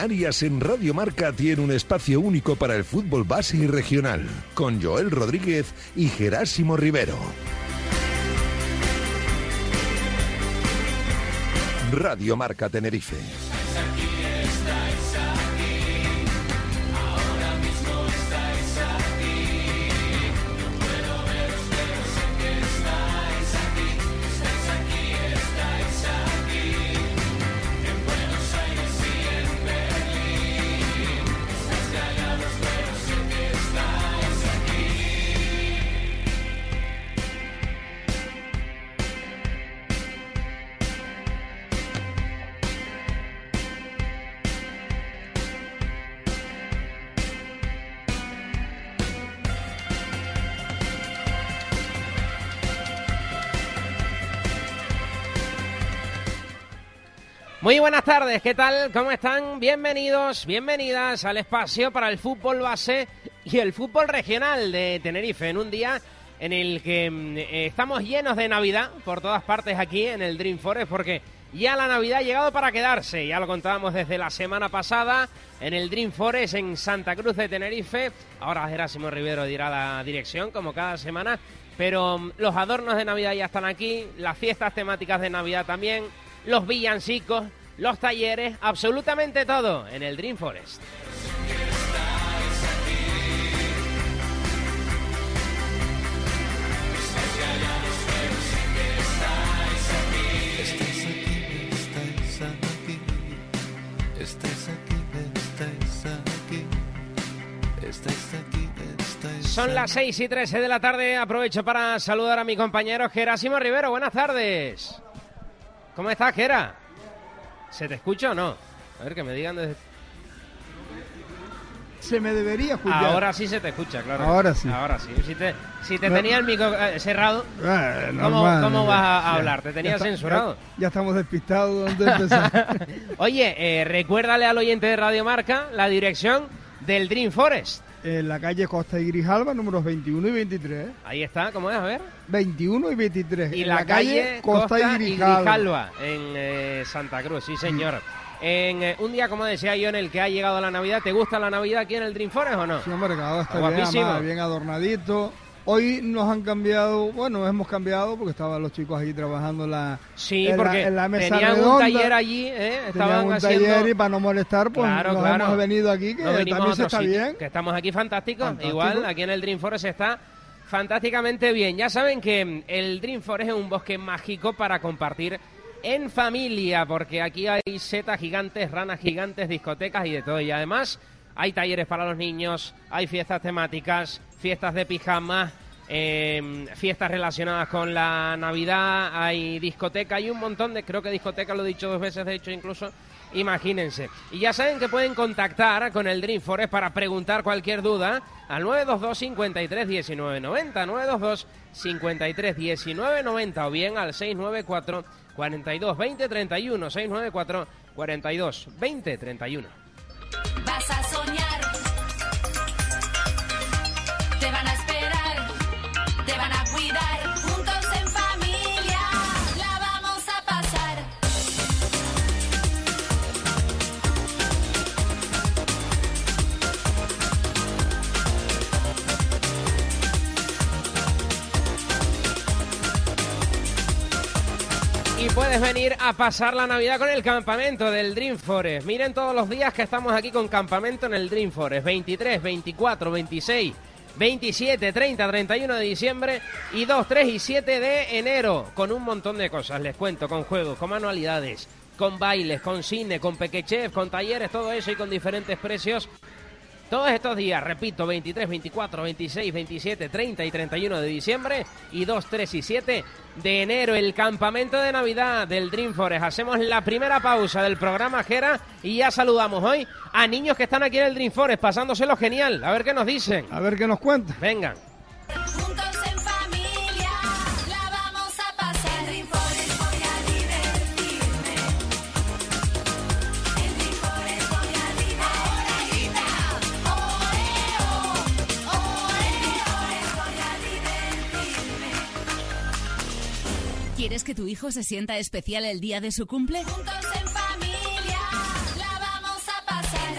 Canarias en Radio Marca tiene un espacio único para el fútbol base y regional, con Joel Rodríguez y Gerásimo Rivero. Radio Marca Tenerife. Muy buenas tardes, ¿qué tal? ¿Cómo están? Bienvenidos, bienvenidas al espacio para el fútbol base y el fútbol regional de Tenerife en un día en el que mm, eh, estamos llenos de Navidad por todas partes aquí en el Dream Forest porque ya la Navidad ha llegado para quedarse, ya lo contábamos desde la semana pasada en el Dream Forest en Santa Cruz de Tenerife. Ahora Gerásimo Rivero dirá la dirección como cada semana, pero mm, los adornos de Navidad ya están aquí, las fiestas temáticas de Navidad también los villancicos, los talleres, absolutamente todo en el Dream Forest. Son las 6 y 13 de la tarde. Aprovecho para saludar a mi compañero Gerásimo Rivero. Buenas tardes. ¿Cómo estás, Gera? ¿Se te escucha o no? A ver, que me digan desde... Se me debería escuchar. Ahora sí se te escucha, claro. Ahora sí. Ahora sí. Si te, si te tenía el micro eh, cerrado, Eh, ¿cómo, vas a hablar? ¿Te tenía ya está- censurado? Ya, ya estamos despistados. Oye, eh, recuérdale al oyente de Radio Marca la dirección del Dream Forest. En la calle Costa y Grijalba, números 21 y 23. ¿eh? Ahí está, ¿cómo es? A ver. 21 y 23. Y en la, calle Costa, y Grijalba. Grijalba, en eh, Santa Cruz, sí señor. En eh, un día, como decía yo, en el que ha llegado la Navidad, ¿te gusta la Navidad aquí en el Dream Forest o no? Sí, hombre, cada está Guapísimo. bien, además, bien adornadito. Hoy nos han cambiado, bueno, hemos cambiado porque estaban los chicos allí trabajando en la, Sí, en la- porque en la mesa tenían un taller allí, ¿eh? Estaban un haciendo... taller y para no molestar, pues Claro, nos claro. hemos venido aquí, que también se está sitio, bien. Que estamos aquí fantásticos. Fantástico. Igual, aquí en el Dream Forest está fantásticamente bien. Ya saben que el Dream Forest es un bosque mágico para compartir en familia, porque aquí hay setas gigantes, ranas gigantes, discotecas y de todo. Y además hay talleres para los niños, hay fiestas temáticas, fiestas de pijamas, eh, fiestas relacionadas con la Navidad, hay discoteca, hay un montón de, creo que discoteca lo he dicho dos veces, de hecho incluso, imagínense. Y ya saben que pueden contactar con el Dream Forest para preguntar cualquier duda al 922 53 19 90, 922 53 19 90 o bien al 694 42 20 31, 694 42 20 31. Vas a soñar. Puedes venir a pasar la Navidad con el campamento del Dream Forest. Miren todos los días que estamos aquí con campamento en el Dream Forest. 23, 24, 26, 27, 30, 31 de diciembre y 2, 3 y 7 de enero. Con un montón de cosas, les cuento, con juegos, con manualidades, con bailes, con cine, con pequechef, con talleres, todo eso y con diferentes precios. Todos estos días, repito, 23, 24, 26, 27, 30 y 31 de diciembre y 2, 3 y 7 de enero, el campamento de Navidad del Dream Forest. Hacemos la primera pausa del programa Jera y ya saludamos hoy a niños que están aquí en el Dream Forest pasándoselo genial. A ver qué nos dicen. A ver qué nos cuenta. Vengan. Juntos ¿Quieres que tu hijo se sienta especial el día de su cumple? Juntos en familia. La vamos a pasar.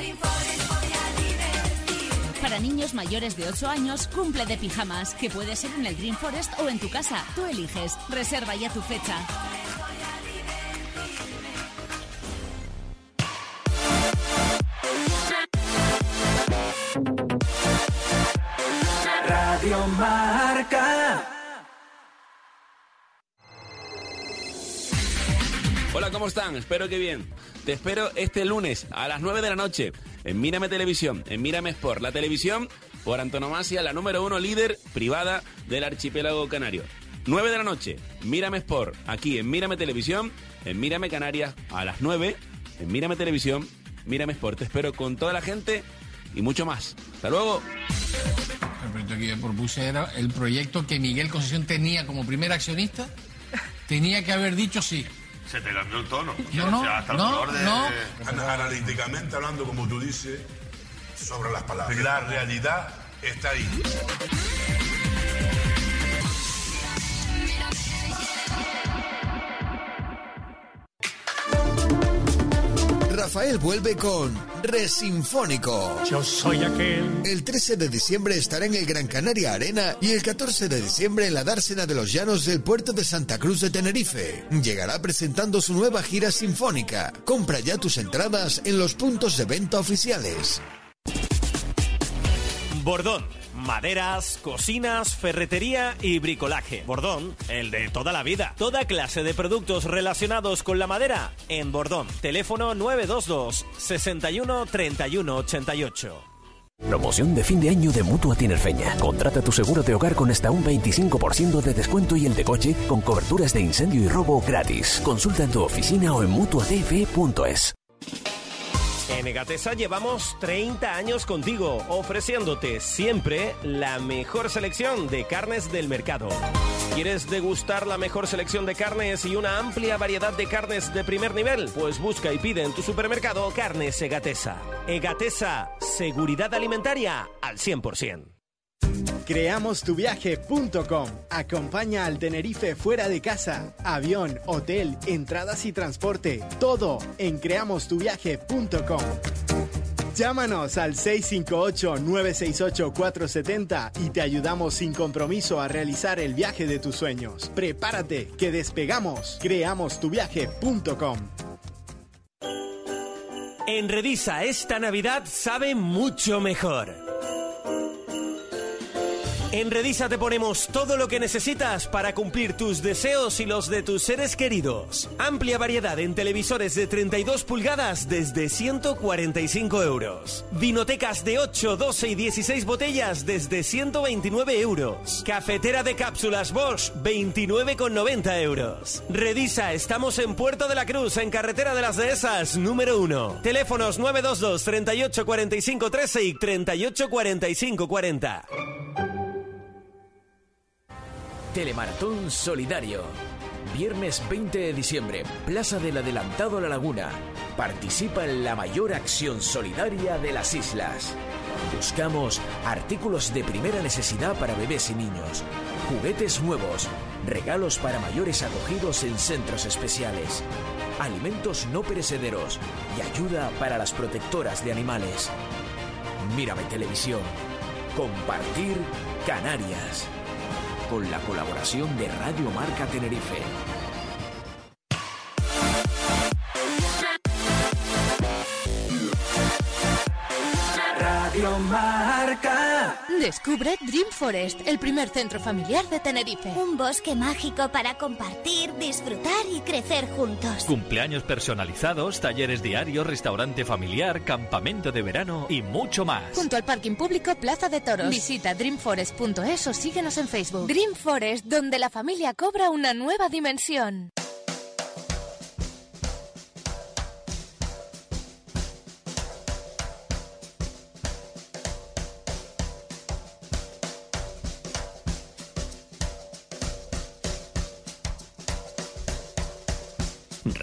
para niños mayores de 8 años, cumple de pijamas, que puede ser en el Green Forest o en tu casa. Tú eliges. Reserva ya tu fecha. Radio Marca. Hola, ¿cómo están? Espero que bien. Te espero este lunes a las 9 de la noche en Mírame Televisión, en Mírame Sport, la televisión por antonomasia, la número uno líder privada del archipiélago canario. 9 de la noche, Mírame Sport, aquí en Mírame Televisión, en Mírame Canarias, a las 9, en Mírame Televisión, Mírame Sport. Te espero con toda la gente y mucho más. Hasta luego. El proyecto que yo propuse era el proyecto que Miguel Concesión tenía como primer accionista. Tenía que haber dicho sí. Se te cambió el tono. Yo no, O sea, hasta el no, de- no. Ana- Analíticamente hablando, como tú dices, sobre las palabras. La realidad está ahí. Rafael vuelve con Resinfónico. Yo soy aquel. El 13 de diciembre estará en el Gran Canaria Arena y el 14 de diciembre en la dársena de los llanos del puerto de Santa Cruz de Tenerife. Llegará presentando su nueva gira sinfónica. Compra ya tus entradas en los puntos de venta oficiales. Bordón. Maderas, cocinas, ferretería y bricolaje. Bordón, el de toda la vida. Toda clase de productos relacionados con la madera en Bordón. Teléfono 922 61 31 88. Promoción de fin de año de Mutua Tinerfeña. Contrata tu seguro de hogar con hasta un 25% de descuento y el de coche con coberturas de incendio y robo gratis. Consulta en tu oficina o en mutuatf.es. En Egatesa llevamos 30 años contigo, ofreciéndote siempre la mejor selección de carnes del mercado. ¿Quieres degustar la mejor selección de carnes y una amplia variedad de carnes de primer nivel? Pues busca y pide en tu supermercado Carnes Egatesa. Egatesa, seguridad alimentaria al 100%. Creamostuviaje.com Acompaña al Tenerife fuera de casa. Avión, hotel, entradas y transporte. Todo en creamostuviaje.com. Llámanos al 658-968-470 y te ayudamos sin compromiso a realizar el viaje de tus sueños. Prepárate, que despegamos. Creamostuviaje.com. En Redisa esta Navidad sabe mucho mejor. En Redisa te ponemos todo lo que necesitas para cumplir tus deseos y los de tus seres queridos. Amplia variedad en televisores de 32 pulgadas desde 145 euros. Vinotecas de 8, 12 y 16 botellas desde 129 euros. Cafetera de cápsulas Bosch 29,90 euros. Redisa, estamos en Puerto de la Cruz, en Carretera de las Dehesas, número 1. Teléfonos 922 38 45 13 y 38 45 40. Telemaratón Solidario. Viernes 20 de diciembre, Plaza del Adelantado La Laguna. Participa en la mayor acción solidaria de las islas. Buscamos artículos de primera necesidad para bebés y niños, juguetes nuevos, regalos para mayores acogidos en centros especiales, alimentos no perecederos y ayuda para las protectoras de animales. Mírame televisión. Compartir Canarias con la colaboración de Radio Marca Tenerife. Radio Marca. Descubre Dream Forest, el primer centro familiar de Tenerife. Un bosque mágico para compartir, disfrutar y crecer juntos. Cumpleaños personalizados, talleres diarios, restaurante familiar, campamento de verano y mucho más. Junto al parking público Plaza de Toros. Visita dreamforest.es o síguenos en Facebook. Dream Forest, donde la familia cobra una nueva dimensión.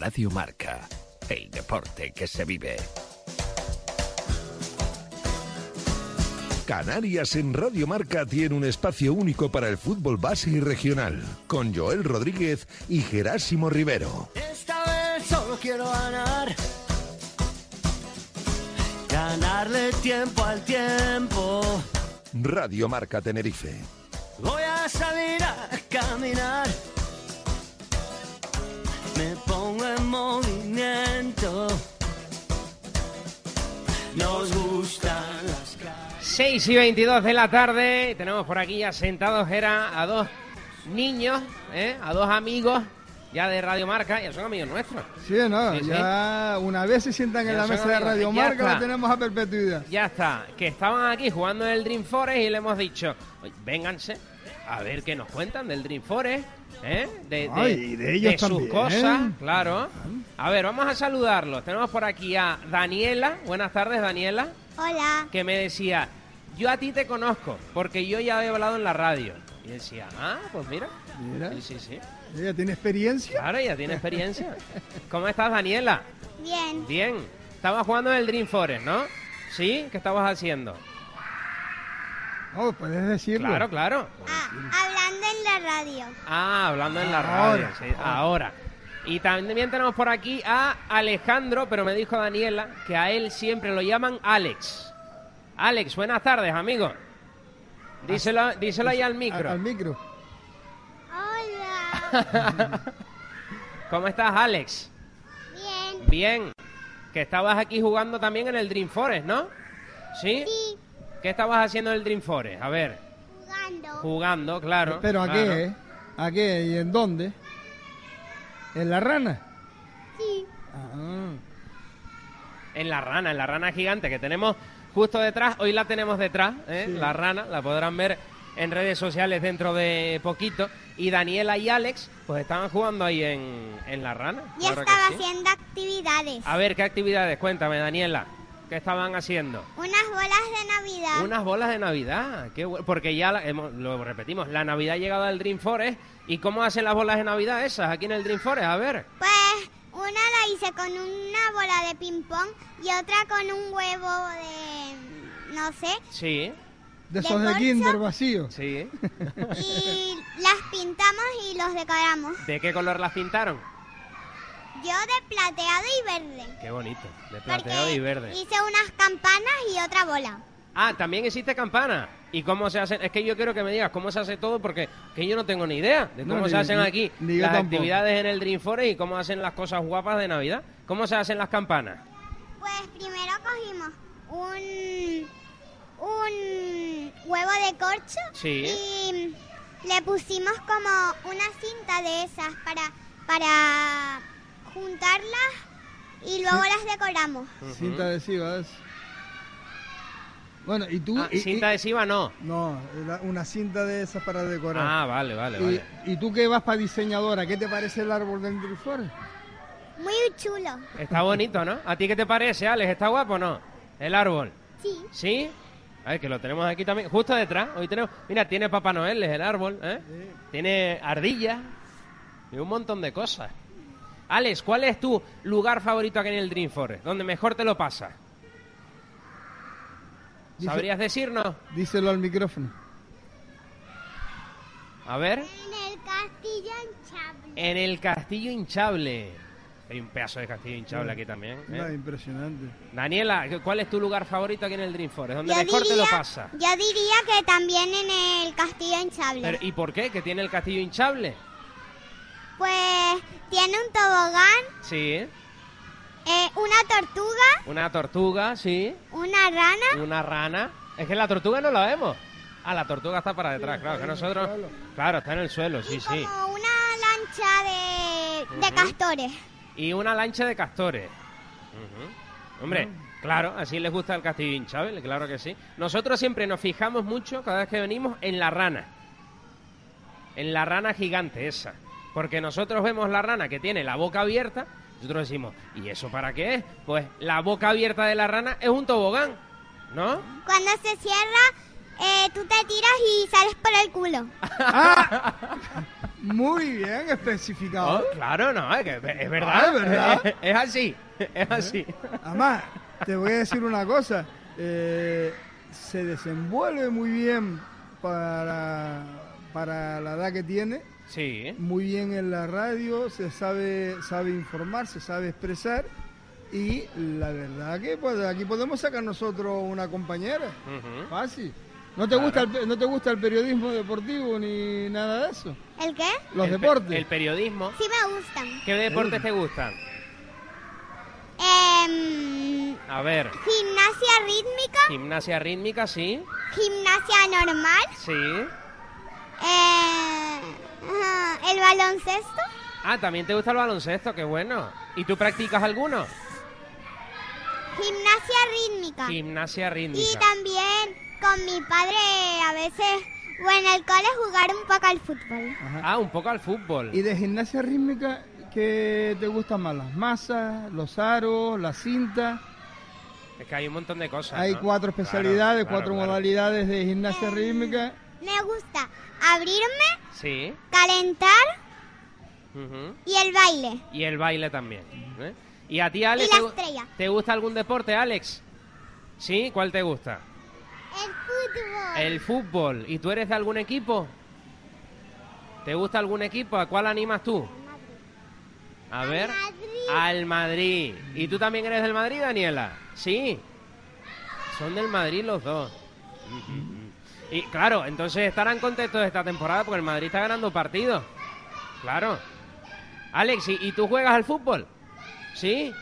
Radio Marca, el deporte que se vive. Canarias en Radio Marca tiene un espacio único para el fútbol base y regional, con Joel Rodríguez y Gerásimo Rivero. Esta vez solo quiero ganar. Ganarle tiempo al tiempo. Radio Marca Tenerife. Voy a salir a caminar. Movimiento. Nos gustan las calles. 6 y 22 de la tarde, tenemos por aquí ya sentados era a dos niños, ¿eh? a dos amigos ya de Radio Marca, ya son amigos nuestros. Sí, no, Sí, sí. ya una vez se sientan Ya en la mesa de. Radio Ya Marca, está. lo tenemos a perpetuidad. Ya está, que estaban aquí jugando en el Dream Forest y le hemos dicho, "Oye, vénganse a ver qué nos cuentan del Dream Forest, ¿eh? de, de- Ay, y de ellos sus también. cosas, claro. A ver, vamos a saludarlos. Tenemos por aquí a Daniela, buenas tardes Daniela, Hola. que me decía, yo a ti te conozco, porque yo ya he hablado en la radio. Y decía, ah, pues mira. Mira. Sí, sí, sí. Ella tiene experiencia. Claro, ya tiene experiencia. ¿Cómo estás, Daniela? Bien. Bien. Estabas jugando en el Dream Forest, ¿no? ¿Sí? ¿Qué estabas haciendo? Oh, puedes decirlo. Claro, claro. Hablando en la radio. Ah, hablando en la radio. Ahora. sí, ahora. Y también tenemos por aquí a Alejandro, pero me dijo Daniela que a él siempre lo llaman Alex. Alex, buenas tardes, amigo. Díselo, díselo ahí al micro. Al micro. Hola. ¿Cómo estás, Alex? Bien. Bien. Que estabas aquí jugando también en el Dream Forest, ¿no? ¿Sí? Sí. ¿Qué estabas haciendo en el Dream Forest? A ver, Jugando. jugando, claro. ¿Pero a claro. qué? eh? ¿A qué? ¿Y en dónde? ¿En la rana? Sí. Ah. En la rana, en la rana gigante que tenemos justo detrás. Hoy la tenemos detrás, ¿eh? Sí. la rana. La podrán ver en redes sociales dentro de poquito. Y Daniela y Alex, pues estaban jugando ahí en, en la rana. Yo claro estaba sí. haciendo actividades. A ver, ¿qué actividades? Cuéntame, Daniela. ¿Qué estaban haciendo? Unas bolas de Navidad. Unas bolas de Navidad. Qué Porque ya la- hemos- lo repetimos, la Navidad ha llegado al Dream Forest. ¿Y cómo hacen las bolas de Navidad esas aquí en el Dream Forest? A ver. Pues una la hice con una bola de ping-pong y otra con un huevo de. no sé. Sí. De ¿De esos de kinder vacíos. Sí. Y las pintamos y los decoramos. ¿De qué color las pintaron? Yo de plateado y verde. Qué bonito. De Porque plateado y verde. Hice unas campanas y otra bola. Ah, también existe campana. ¿Y cómo se hace? Es que yo quiero que me digas cómo se hace todo porque que yo no tengo ni idea de No, cómo ni- se hacen ni- aquí ni las actividades en el Dream Forest y cómo hacen las cosas guapas de Navidad. ¿Cómo se hacen las campanas? Pues primero cogimos un, un huevo de corcho Sí. y le pusimos como una cinta de esas para, para juntarlas y luego las decoramos. Cinta adhesiva. es. Bueno, y tú... Ah, y- cinta y- adhesiva no. No, una cinta de esas para decorar. Ah, vale, vale, y, vale. y tú que vas para diseñadora, ¿qué te parece el árbol del Dream Forest? Muy chulo. Está bonito, ¿no? ¿A ti qué te parece, Alex? ¿Está guapo o no? El árbol. Sí. ¿Sí? A ver, que lo tenemos aquí también, justo detrás. Hoy tenemos, mira, tiene Papá Noel, es el árbol, ¿eh? Tiene ardillas y un montón de cosas. Alex, ¿cuál es tu lugar favorito aquí en el Dream Forest? Donde mejor te lo pasas. Dice- ¿Sabrías decirnos? Díselo al micrófono. A ver. En el castillo hinchable. En el castillo hinchable. Hay un pedazo de castillo hinchable aquí también. ¿eh? Impresionante. Daniela, ¿cuál es tu lugar favorito aquí en el Dream Forest? Donde Yo mejor te lo pasa. Yo diría que también en el castillo hinchable. Pero, ¿Y por qué? ¿Que tiene el castillo hinchable? Pues tiene un tobogán, Sí. eh, una tortuga, Una tortuga, sí. una rana. Una rana. Es que la tortuga no la vemos. Ah, la tortuga está para detrás, claro. Que nosotros. Claro, está en el suelo, sí, sí. como una lancha de, castores. Y una lancha de castores. Hombre, claro, así les gusta el castillo hinchable, claro que sí. Nosotros siempre nos fijamos mucho, cada vez que venimos, en la rana. En la rana gigante esa. Porque nosotros vemos la rana que tiene la boca abierta, nosotros decimos, ¿y eso para qué es? Pues la boca abierta de la rana es un tobogán, ¿no? Cuando se cierra, eh, tú te tiras y sales por el culo. Muy bien especificado. Oh, claro, no, es, que es verdad. Ah, ¿es verdad? Es, es así, es así. Además, te voy a decir una cosa. eh, se desenvuelve muy bien para, para la edad que tiene. Sí. Muy bien en la radio, se sabe, sabe informar, se sabe expresar. Y la verdad que pues, aquí podemos sacar nosotros una compañera. Fácil. ¿No te, gusta el, pe- ¿No te gusta el periodismo deportivo ni nada de eso? ¿El qué? Los El pe- deportes. El periodismo. Sí me gustan. ¿Qué deportes te gustan? Em, A ver, gimnasia rítmica, gimnasia rítmica, sí. gimnasia normal, Sí. Eh, el baloncesto, Ah, también te gusta el baloncesto, qué bueno. ¿Y tú practicas alguno? gimnasia rítmica. Gimnasia Y rítmica. también con mi padre a veces, o en el cole, jugar un poco al fútbol. Ah, un poco al fútbol. ¿Y de gimnasia rítmica qué te gustan más? ¿Las masas, los aros, la cinta? Es que hay un montón de cosas. Hay ¿no? cuatro Claro, especialidades, claro, cuatro claro. modalidades de gimnasia rítmica. Me gusta abrirme, Sí. calentar y el baile. Y el baile también. ¿eh? ¿Y a ti, Alex, Y la estrella. te gusta algún deporte, Alex? ¿Sí? ¿Cuál te gusta? El fútbol. El fútbol. ¿Y tú eres de algún equipo? ¿Te gusta algún equipo? ¿A cuál animas tú? A ver. Al Madrid. ¿Y tú también eres del Madrid, Daniela? Sí. Son del Madrid los dos. Y claro, entonces estarán contentos esta temporada porque el Madrid está ganando partidos. Claro. Alex, ¿y, y tú juegas al fútbol? ¿Sí?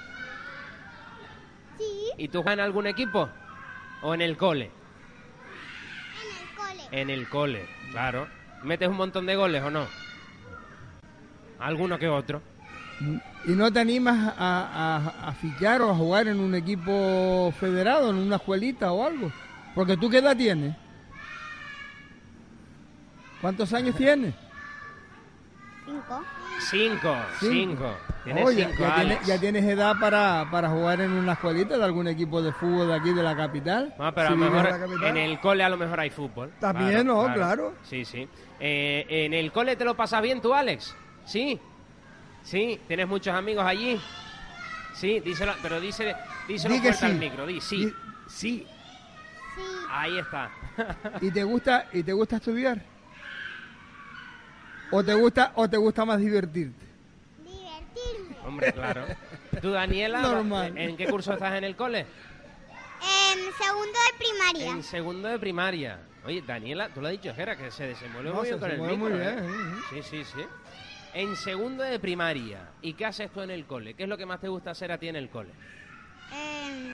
Sí. ¿Y tú juegas en algún equipo? ¿O en el cole? En el cole. En el cole, claro. ¿Metes un montón de goles o no? Alguno que otro. ¿Y no te animas a, a- a fichar o a jugar en un equipo federado, en una escuelita o algo? Porque tú qué edad tienes? ¿Cuántos años tienes? Cinco. Cinco, cinco. Tienes Oh, ya, cinco, ya tienes, Alex. ya tienes edad para, para jugar en una escuelita de algún equipo de fútbol de aquí de la capital. No, pero Si a lo mejor en el cole a lo mejor hay fútbol. También, ¿no? Claro. Sí, sí. Eh, ¿En el cole te lo pasas bien tú, Alex? Sí. Sí, ¿tienes muchos amigos allí? Sí, díselo, pero dice, díselo Di fuerte al sí. micro, di sí. Di- sí. Ahí está. ¿Y te gusta y te gusta estudiar? ¿O te gusta o te gusta más divertirte? Hombre, claro. ¿Tú, Daniela, Normal. en qué curso estás en el cole? En segundo de primaria. En segundo de primaria. Oye, Daniela, tú lo has dicho, Jera, que se desenvuelve No, muy se bien con el muy micro, bien, ¿eh? Sí, sí, sí. En segundo de primaria. ¿Y qué haces tú en el cole? ¿Qué es lo que más te gusta hacer a ti en el cole? Em,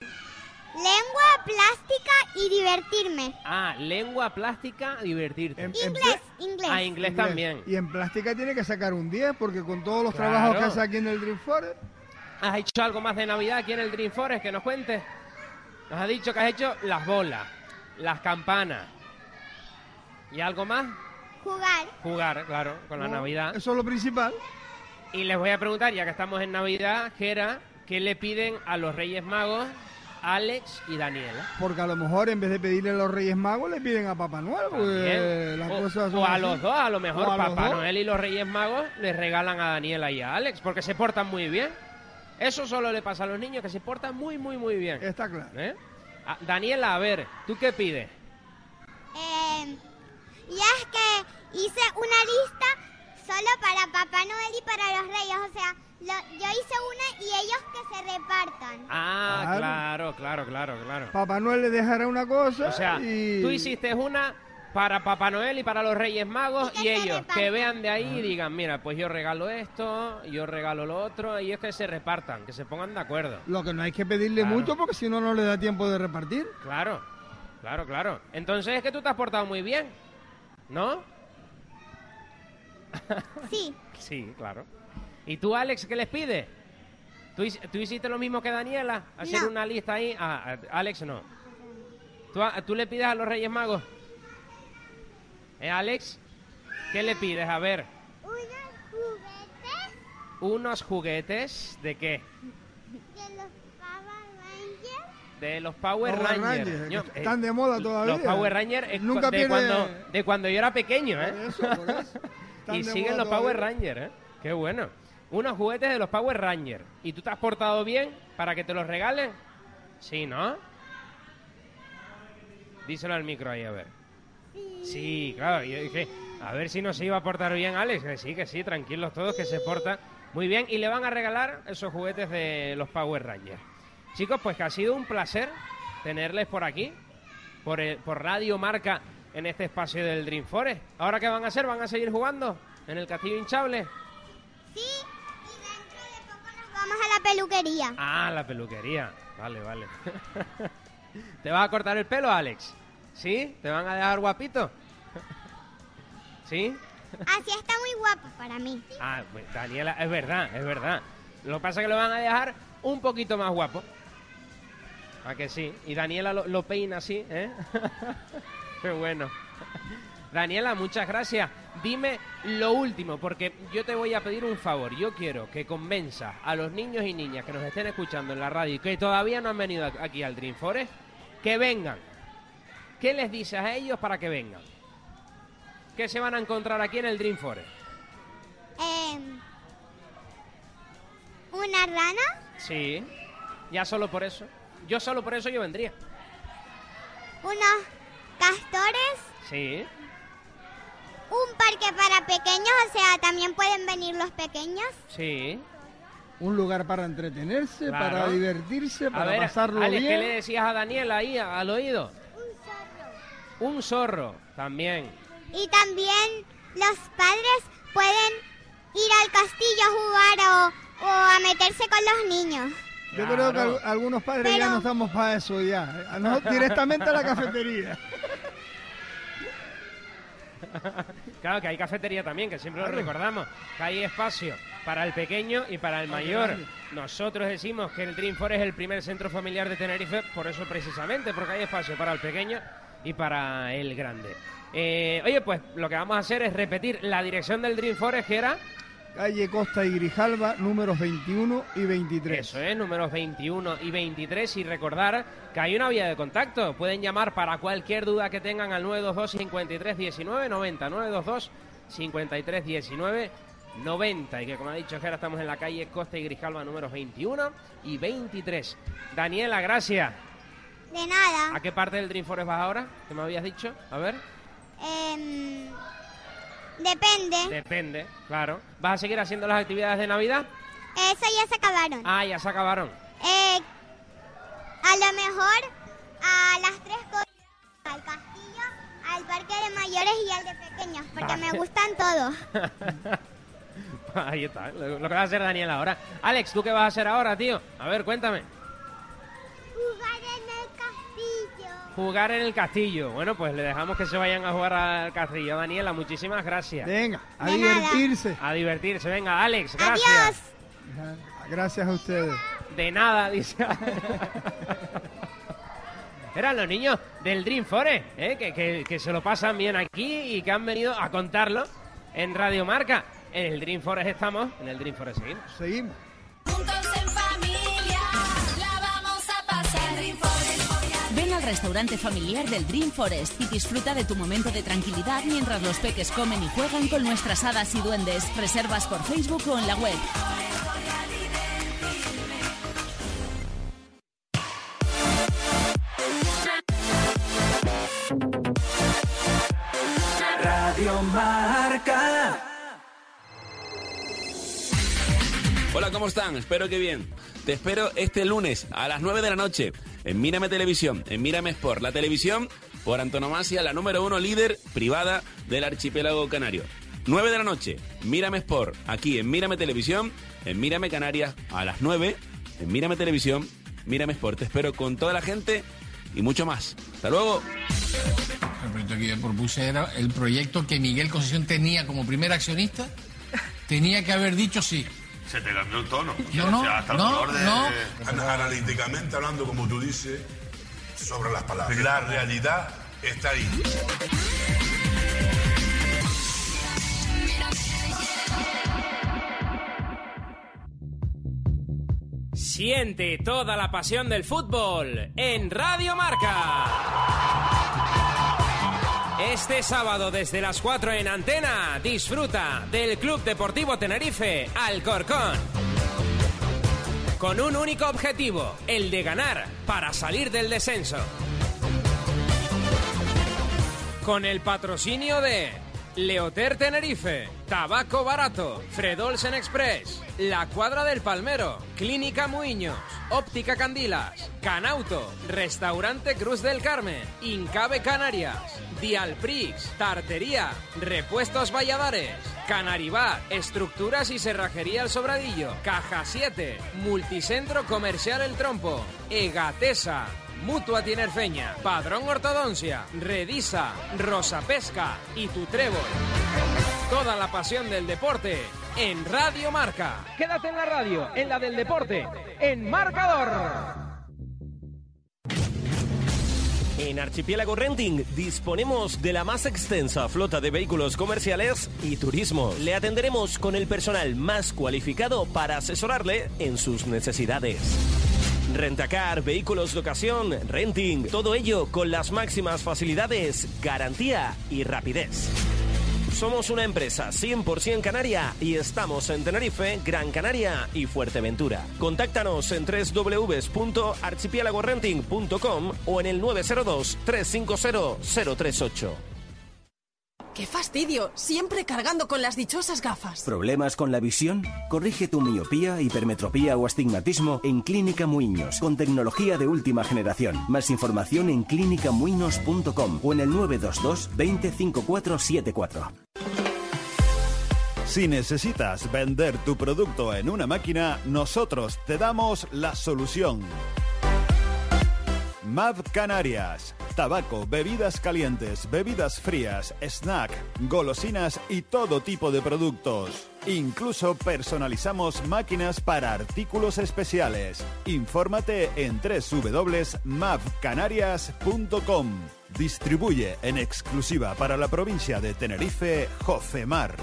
lengua, plástica y divertirme. Ah, lengua plástica, divertirte. Inglés, inglés. Ah, inglés también. Y en plástica tiene que sacar un 10 porque con todos los Claro. trabajos que hace aquí en el Dream Forest, ¿Has hecho algo más de Navidad aquí en el Dream Forest? Que nos cuentes. Nos has dicho que has hecho las bolas, las campanas. ¿Y algo más? Jugar. Jugar, claro, con la No, Navidad. Eso es lo principal. Y les voy a preguntar, ya que estamos en Navidad, Gera, ¿qué le piden a los Reyes Magos, Alex y Daniela? Porque a lo mejor en vez de pedirle a los Reyes Magos le piden a Papá Noel. porque Bien. las o, cosas son o a así. los dos, a lo mejor a Papá. Noel y los Reyes Magos les regalan a Daniela y a Alex, porque se portan muy bien. Eso solo le pasa a los niños, que se portan muy, muy, muy bien. Está claro. ¿Eh? Ah, Daniela, a ver, ¿tú qué pides? Em, y es que hice una lista solo para Papá Noel y para los Reyes. O sea, lo- yo hice una y ellos que se repartan. Ah, Claro. claro, claro, claro, claro. Papá Noel le dejará una cosa O sea, y... tú hiciste una para Papá Noel y para los Reyes Magos y, ellos que vean de ahí y digan, mira, pues yo regalo esto, yo regalo lo otro, y es que se repartan, que se pongan de acuerdo. Lo que no hay que pedirle Claro. mucho porque si no, no le da tiempo de repartir. Claro, claro, claro. Entonces es que tú te has portado muy bien, ¿no? Sí. Sí, claro. ¿Y tú, Alex, qué les pides? ¿Tú, hic- tú hiciste lo mismo que Daniela? ¿Hacer No. una lista ahí? Ah, a- Alex no. ¿Tú, ¿Tú le pides a los Reyes Magos? ¿Eh, Alex? ¿Qué le pides? A ver. ¿Unos juguetes de qué? De los Power Rangers. De los Power, Power Rangers. Que están de moda todavía. Los Power Rangers es Nunca cu- de, pierde- cuando, de cuando yo era pequeño, ¿eh? Por eso, por eso. Están y siguen los Power. Rangers, ¿eh? Qué bueno. Unos juguetes de los Power Rangers. ¿Y tú te has portado bien para que te los regalen? Sí, ¿no? Díselo al micro ahí, a ver. Sí, claro. Yo dije, a ver si no se iba a portar bien Alex. Que sí, que sí, tranquilos todos, que se porta muy bien. Y le van a regalar esos juguetes de los Power Rangers. Chicos, pues que ha sido un placer tenerles por aquí. por, el- por Radio Marca en este espacio del Dream Forest. ¿Ahora qué van a hacer? ¿Van a seguir jugando en el castillo hinchable? Vamos a la peluquería. Ah, la peluquería. Vale, vale. ¿Te vas a cortar el pelo, Alex? ¿Sí? ¿Te van a dejar guapito? ¿Sí? Así está muy guapo para mí. Ah, pues, Daniela, es verdad, es verdad. Lo que pasa es que lo van a dejar un poquito más guapo. ¿A que sí? Y Daniela lo, lo peina así, ¿eh? Qué bueno. Daniela, muchas gracias. Dime lo último, porque yo te voy a pedir un favor. Yo quiero que convenzas a los niños y niñas que nos estén escuchando en la radio y que todavía no han venido aquí al Dream Forest, que vengan. ¿Qué les dices a ellos para que vengan? ¿Qué se van a encontrar aquí en el Dream Forest? Em, una rana, Sí, ya solo por eso. Yo solo por eso yo vendría. unos castores, Sí, un parque para pequeños, o sea, también pueden venir los pequeños. sí. Un lugar para entretenerse, Claro. para divertirse, A para ver, pasarlo Alex, bien. ¿qué le decías a Daniela ahí a- al oído? Un zorro, también. Y también los padres pueden ir al castillo a jugar o, o a meterse con los niños. Yo creo que algunos padres ya no estamos para eso ya. A nosotros directamente a la cafetería. Claro que hay cafetería también, que siempre lo recordamos, que hay espacio para el pequeño y para el mayor. Nosotros decimos que el Dream Forest es el primer centro familiar de Tenerife, por eso precisamente, porque hay espacio para el pequeño y para el grande. Eh, oye, pues lo que vamos a hacer es repetir la dirección del Dream Forest, que era... Calle Costa y Grijalba, números 21 y 23. Eso es, números 21 y 23 y recordar que hay una vía de contacto. Pueden llamar para cualquier duda que tengan al 922 53 19 90 922 53 19 90 y que como ha dicho Jera estamos en la calle Costa y Grijalba números 21 y 23. Daniela, gracias. De nada. ¿A qué parte del Dream Forest vas ahora? ¿Qué me habías dicho? A ver. Em, depende. Depende, claro. ¿Vas a seguir haciendo las actividades de Navidad? Eso ya se acabaron. Ah, ya se acabaron. Eh, a lo mejor a las tres cosas, al castillo, al parque de mayores y al de pequeños, porque me gustan todos. Ahí está, lo, lo que va a hacer Daniel ahora. Alex, ¿tú qué vas a hacer ahora, tío? A ver, cuéntame. Jugar en el castillo. Bueno, pues le dejamos que se vayan a jugar al castillo. Daniela, muchísimas gracias. Venga, a De nada. divertirse. A divertirse. Venga, Alex, gracias. Adiós. Gracias a ustedes. De nada, dice. Eran los niños del Dream Forest, ¿eh? que, que- que se lo pasan bien aquí y que han venido a contarlo en Radio Marca. En el Dream Forest estamos, en el Dream Forest seguimos. Seguimos. Restaurante familiar del Dream Forest y disfruta de tu momento de tranquilidad mientras los peques comen y juegan con nuestras hadas y duendes. Reservas por Facebook o en la web. Radio Marca. Hola, ¿cómo están? Espero que bien. Te espero este lunes a las 9 de la noche en Mírame Televisión, en Mírame Sport, la televisión por antonomasia, la número uno líder privada del archipiélago canario. 9 de la noche, Mírame Sport, aquí en Mírame Televisión, en Mírame Canarias, a las 9, en Mírame Televisión, Mírame Sport. Te espero con toda la gente y mucho más. Hasta luego. El proyecto que yo propuse era el proyecto que Miguel Concesión tenía como primer accionista. Tenía que haber dicho sí. Se te cambió el tono. No, no, O sea, hasta el no, color de- no. An- Analíticamente hablando, como tú dices, sobre las palabras. La realidad está ahí. Siente toda la pasión del fútbol en Radio Marca. Este sábado desde las 4 en antena, disfruta del Club Deportivo Tenerife Alcorcón. Con un único objetivo, el de ganar para salir del descenso. Con el patrocinio de Leoter Tenerife, Tabaco Barato, Fredolsen Express, La Cuadra del Palmero, Clínica Muiños, Óptica Candilas, Canauto, Restaurante Cruz del Carmen, Incabe Canarias, Dialprix, Tartería, Repuestos Valladares, Canaribar, Estructuras y Cerrajería El Sobradillo, Caja 7, Multicentro Comercial El Trompo, Egatesa, Mutua Tinerfeña, Padrón Ortodoncia, Redisa, Rosa Pesca y Tu Trébol. Toda la pasión del deporte en Radio Marca. Quédate en la radio, en la del deporte, en Marcador. En Archipiélago Renting disponemos de la más extensa flota de vehículos comerciales y turismo. Le atenderemos con el personal más cualificado para asesorarle en sus necesidades. Rentacar, vehículos de ocasión, renting, todo ello con las máximas facilidades, garantía y rapidez. Somos una empresa 100% canaria y estamos en Tenerife, Gran Canaria y Fuerteventura. Contáctanos en www.archipiélagorenting.com o en el 902-350-038. ¡Qué fastidio! Siempre cargando con las dichosas gafas. ¿Problemas con la visión? Corrige tu miopía, hipermetropía o astigmatismo en Clínica Muiños, con tecnología de última generación. Más información en clínicamuinos.com o en el 922 205474. Si necesitas vender tu producto en una máquina, nosotros te damos la solución. MAV Canarias. Tabaco, bebidas calientes, bebidas frías, snack, golosinas y todo tipo de productos. Incluso personalizamos máquinas para artículos especiales. Infórmate en www.mavcanarias.com. Distribuye en exclusiva para la provincia de Tenerife, Jofemar.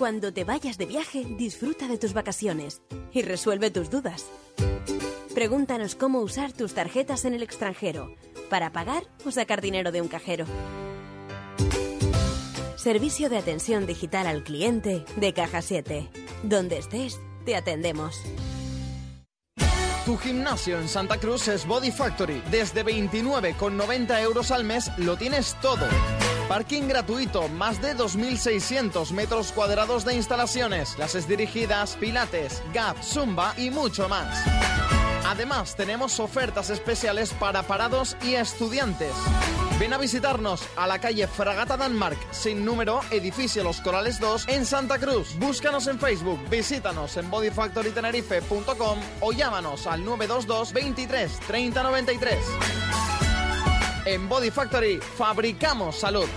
Cuando te vayas de viaje, disfruta de tus vacaciones y resuelve tus dudas. Pregúntanos cómo usar tus tarjetas en el extranjero, para pagar o sacar dinero de un cajero. Servicio de atención digital al cliente de Caja 7. Donde estés, te atendemos. Tu gimnasio en Santa Cruz es Body Factory. Desde 29,90 euros al mes lo tienes todo. Parking gratuito, más de 2.600 metros cuadrados de instalaciones, clases dirigidas, pilates, gap, zumba y mucho más. Además, tenemos ofertas especiales para parados y estudiantes. Ven a visitarnos a la calle Fragata Danmark, sin número, edificio Los Corales 2, en Santa Cruz. Búscanos en Facebook, visítanos en bodyfactorytenerife.com o llámanos al 922 23 30 93. En Body Factory fabricamos salud.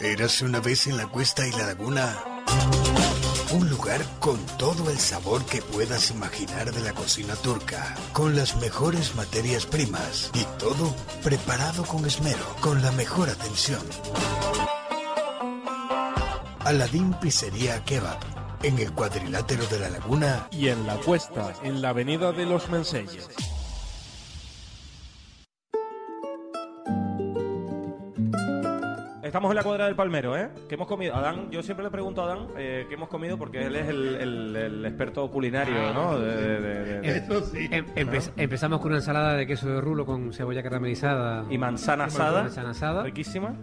Érase una vez en la cuesta y la laguna un lugar con todo el sabor que puedas imaginar de la cocina turca, con las mejores materias primas y todo preparado con esmero, con la mejor atención. Aladín Pizzería Kebab, en el cuadrilátero de la laguna Y en la cuesta, en la avenida de los Menseyes. Estamos en la cuadra del Palmero, ¿eh? ¿Qué hemos comido? Adán, yo siempre le pregunto a Adán eh, qué hemos comido porque él es el, el- el experto culinario, ¿no? De- de- de- de- Em- empe- Empezamos con una ensalada de queso de rulo con cebolla caramelizada. Y manzana asada. Manzana asada. Riquísima.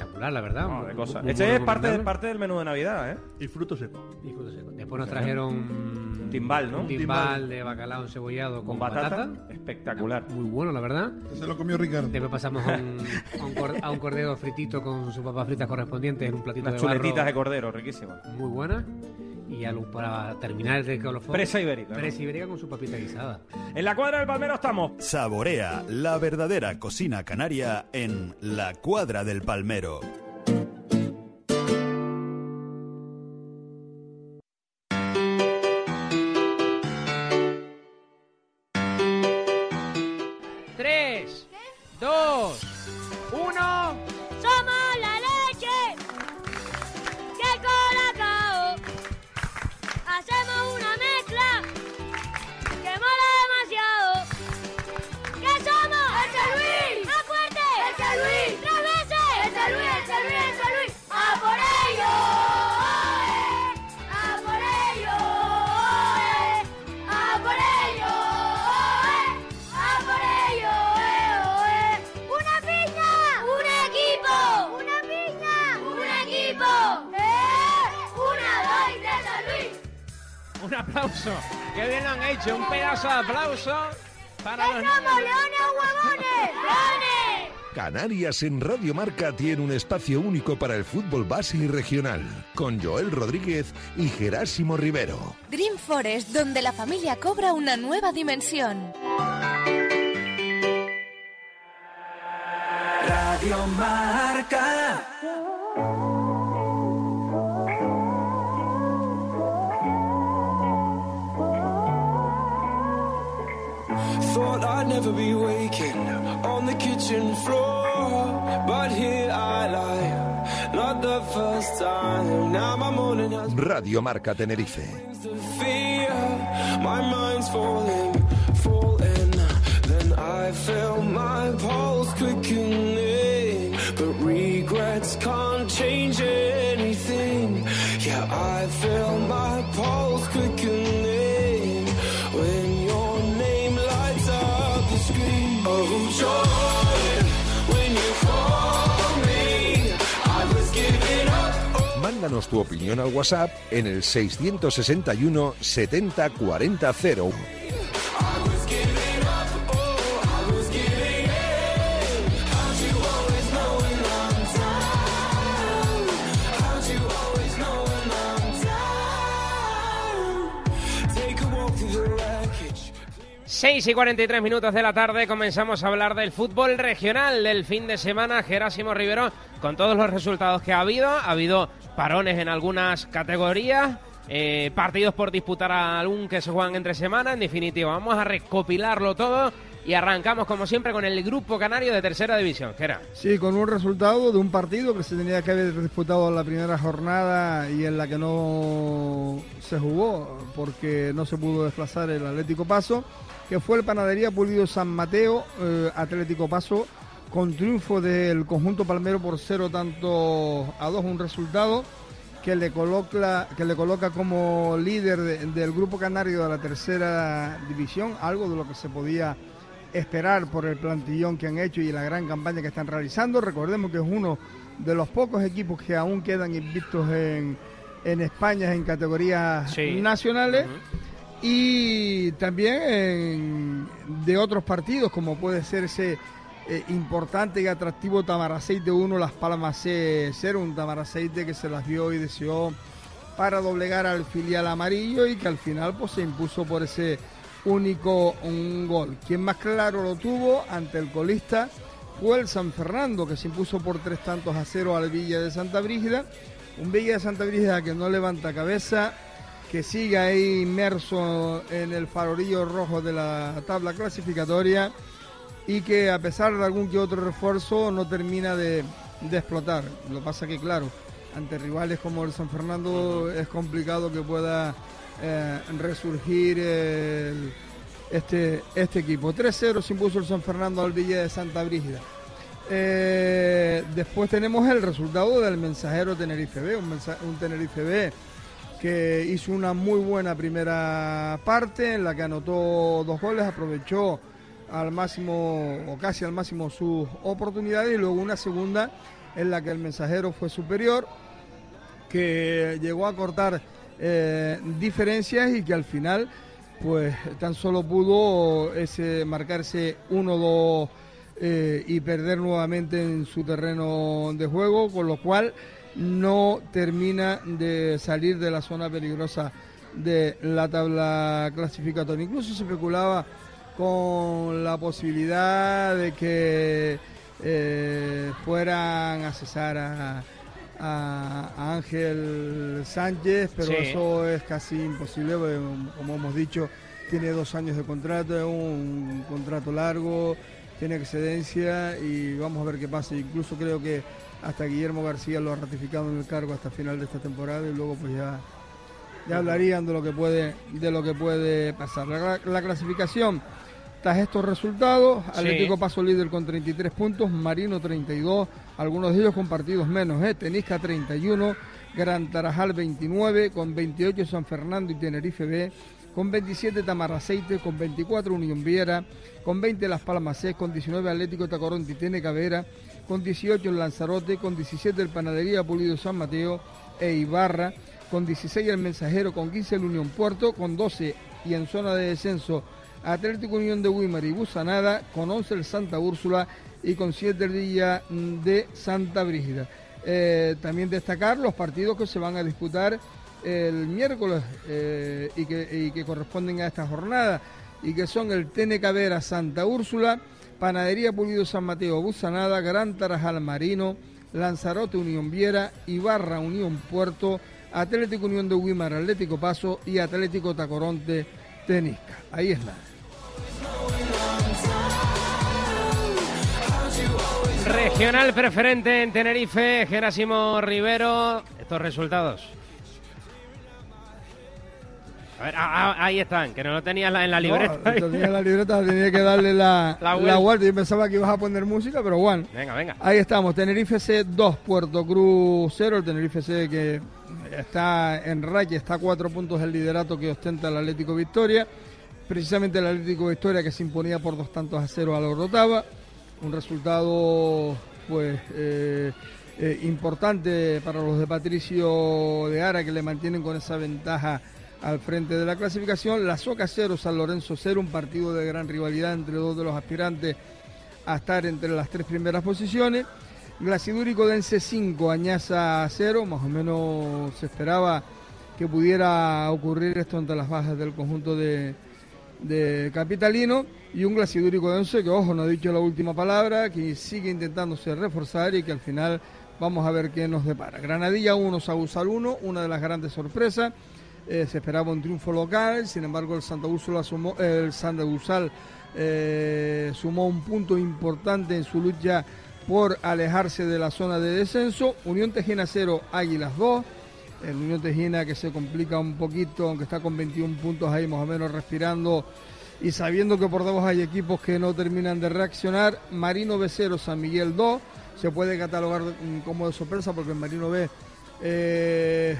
Espectacular, la verdad. No, de Muy- cosas. muy Este es parte, parte del menú de Navidad, ¿eh? Y frutos secos. Y frutos secos. Después nos trajeron Timbal, ¿no? un timbal de bacalao encebollado con Con batata. batata. Espectacular. Muy bueno, la verdad. Se lo comió Ricardo. Después pasamos a un, a un cor- a un cordero fritito con sus papas fritas correspondientes en un platito Unas de barro. chuletitas de cordero, riquísimas. Muy buenas. Y algo para terminar el colofón. Presa ibérica, ¿no? Presa ibérica con su papita guisada. En la cuadra del Palmero estamos. Saborea la verdadera cocina canaria en la cuadra del Palmero. Aplauso. Qué bien lo han hecho. Un pedazo de aplauso para los somos niños. leones o huevones! ¡Leones! Canarias en Radio Marca tiene un espacio único para el fútbol base y regional, con Joel Rodríguez y Gerásimo Rivero. Dream Forest, donde la familia cobra una nueva dimensión. Radio Marca. Never be waking on the kitchen floor, but here I lie, not the first time. Now my morning has Radio Marca Tenerife. my mind's falling, falling. Then I feel my pulse quickening, but regrets can't change anything. Yeah, I feel Mándanos tu opinión al WhatsApp en el 661 70 40 01. Take a walk through the wreckage. 6 y 43 minutos de la tarde comenzamos a hablar del fútbol regional del fin de semana. Gerásimo Rivero, con todos los resultados que ha habido, ha habido parones en algunas categorías, eh, partidos por disputar algún que se juegan entre semana. En definitiva, vamos a recopilarlo todo y arrancamos como siempre con el grupo canario de tercera división. Gera. Sí, con un resultado de un partido que se tenía que haber disputado en la primera jornada y en la que no se jugó porque no se pudo desplazar el Atlético Paso, que fue el Panadería Pulido San Mateo, eh, Atlético Paso, con triunfo del conjunto palmero por cero tanto a dos, un resultado que le coloca, que le coloca como líder de- del grupo canario de la tercera división, algo de lo que se podía esperar por el plantillón que han hecho y la gran campaña que están realizando. Recordemos que es uno de los pocos equipos que aún quedan invictos en, en España en categorías Sí. nacionales y también en- de otros partidos como puede ser ese eh, importante y atractivo Tamaraceite 1, Las Palmas C 0, un Tamaraceite que se las vio y deseó para doblegar al filial amarillo y que al final pues se impuso por ese único un gol. Quien más claro lo tuvo ante el colista fue el San Fernando que se impuso por tres tantos a cero al Villa de Santa Brígida. Un Villa de Santa Brígida que no levanta cabeza, que sigue ahí inmerso en el farolillo rojo de la tabla clasificatoria y que a pesar de algún que otro refuerzo no termina de, de explotar. Lo que pasa que claro, ante rivales como el San Fernando es complicado que pueda eh, resurgir el- este, este equipo. 3-0 se impuso el San Fernando al Villa de Santa Brígida. Eh, después tenemos el resultado del mensajero Tenerife B, un, mensa- un Tenerife B que hizo una muy buena primera parte en la que anotó dos goles, aprovechó al máximo o casi al máximo sus oportunidades y luego una segunda en la que el mensajero fue superior, que llegó a cortar eh, diferencias y que al final pues tan solo pudo ese marcarse 1-2 eh, y perder nuevamente en su terreno de juego, con lo cual no termina de salir de la zona peligrosa de la tabla clasificatoria. Incluso se especulaba con la posibilidad de que eh, fueran a cesar a, Ángel Sánchez, pero Sí. eso es casi imposible, porque, como hemos dicho, tiene dos años de contrato, es un contrato largo, tiene excedencia y vamos a ver qué pasa. Incluso creo que hasta Guillermo García lo ha ratificado en el cargo hasta final de esta temporada y luego pues ya, ya hablarían de lo que puede, de lo que puede pasar. La, la clasificación tras estos resultados, Sí. Atlético Paso líder con 33 puntos, Marino 32, algunos de ellos con partidos menos, ¿eh? Tenisca 31, Gran Tarajal 29, con 28 San Fernando y Tenerife B, con 27 Tamarraceite, con 24 Unión Viera, con 20 Las Palmas C, con 19 Atlético Tacoronte y Tiene Cavera, con 18 el Lanzarote, con 17 el Panadería Pulido San Mateo e Ibarra, con 16 el Mensajero, con 15 el Unión Puerto, con 12 y en zona de descenso Atlético Unión de Wimar y Busanada, con 11 el Santa Úrsula y con 7 el Villa de Santa Brígida. Eh, también destacar los partidos que se van a disputar el miércoles eh, y, que, corresponden a esta jornada y que son el TNK Vera Santa Úrsula, Panadería Pulido San Mateo Busanada, Gran Tarajal Marino, Lanzarote Unión Viera, Ibarra Unión Puerto, Atlético Unión de Guimar Atlético Paso y Atlético Tacoronte Tenisca. Ahí está. Regional preferente en Tenerife, Gerásimo Rivero. Estos resultados. A ver, ah, ah, ahí están, que no lo tenías en la libreta. No, tenía la libreta, tenía que darle la, La la vuelta. Yo pensaba que ibas a poner música, pero bueno. Venga, venga. Ahí estamos, Tenerife C 2, Puerto Cruz 0. El Tenerife C que está en raya, está a cuatro puntos del liderato que ostenta el Atlético Victoria. Precisamente el Atlético Victoria que se imponía por dos tantos a cero a la Orotava. Un resultado, pues, eh, eh, importante para los de Patricio de Ara que le mantienen con esa ventaja al frente de la clasificación. La Soca 0, San Lorenzo 0, un partido de gran rivalidad entre dos de los aspirantes a estar entre las tres primeras posiciones. Glacidúrico Dense 5, Añaza 0, más o menos se esperaba que pudiera ocurrir esto ante las bajas del conjunto de, de Capitalino y un Glacidúrico Dense que, ojo, no ha dicho la última palabra, que sigue intentándose reforzar y que al final vamos a ver qué nos depara. Granadilla 1, Sausal 1, una de las grandes sorpresas. Eh, se esperaba un triunfo local, sin embargo el Santa Úrsula sumó, el Santa eh, sumó un punto importante en su lucha por alejarse de la zona de descenso. Unión Tejina 0, Águilas 2. El Unión Tejina que se complica un poquito, aunque está con 21 puntos ahí más o menos respirando y sabiendo que por debajo hay equipos que no terminan de reaccionar. Marino B 0, San Miguel 2. Se puede catalogar como de sorpresa porque el Marino B eh,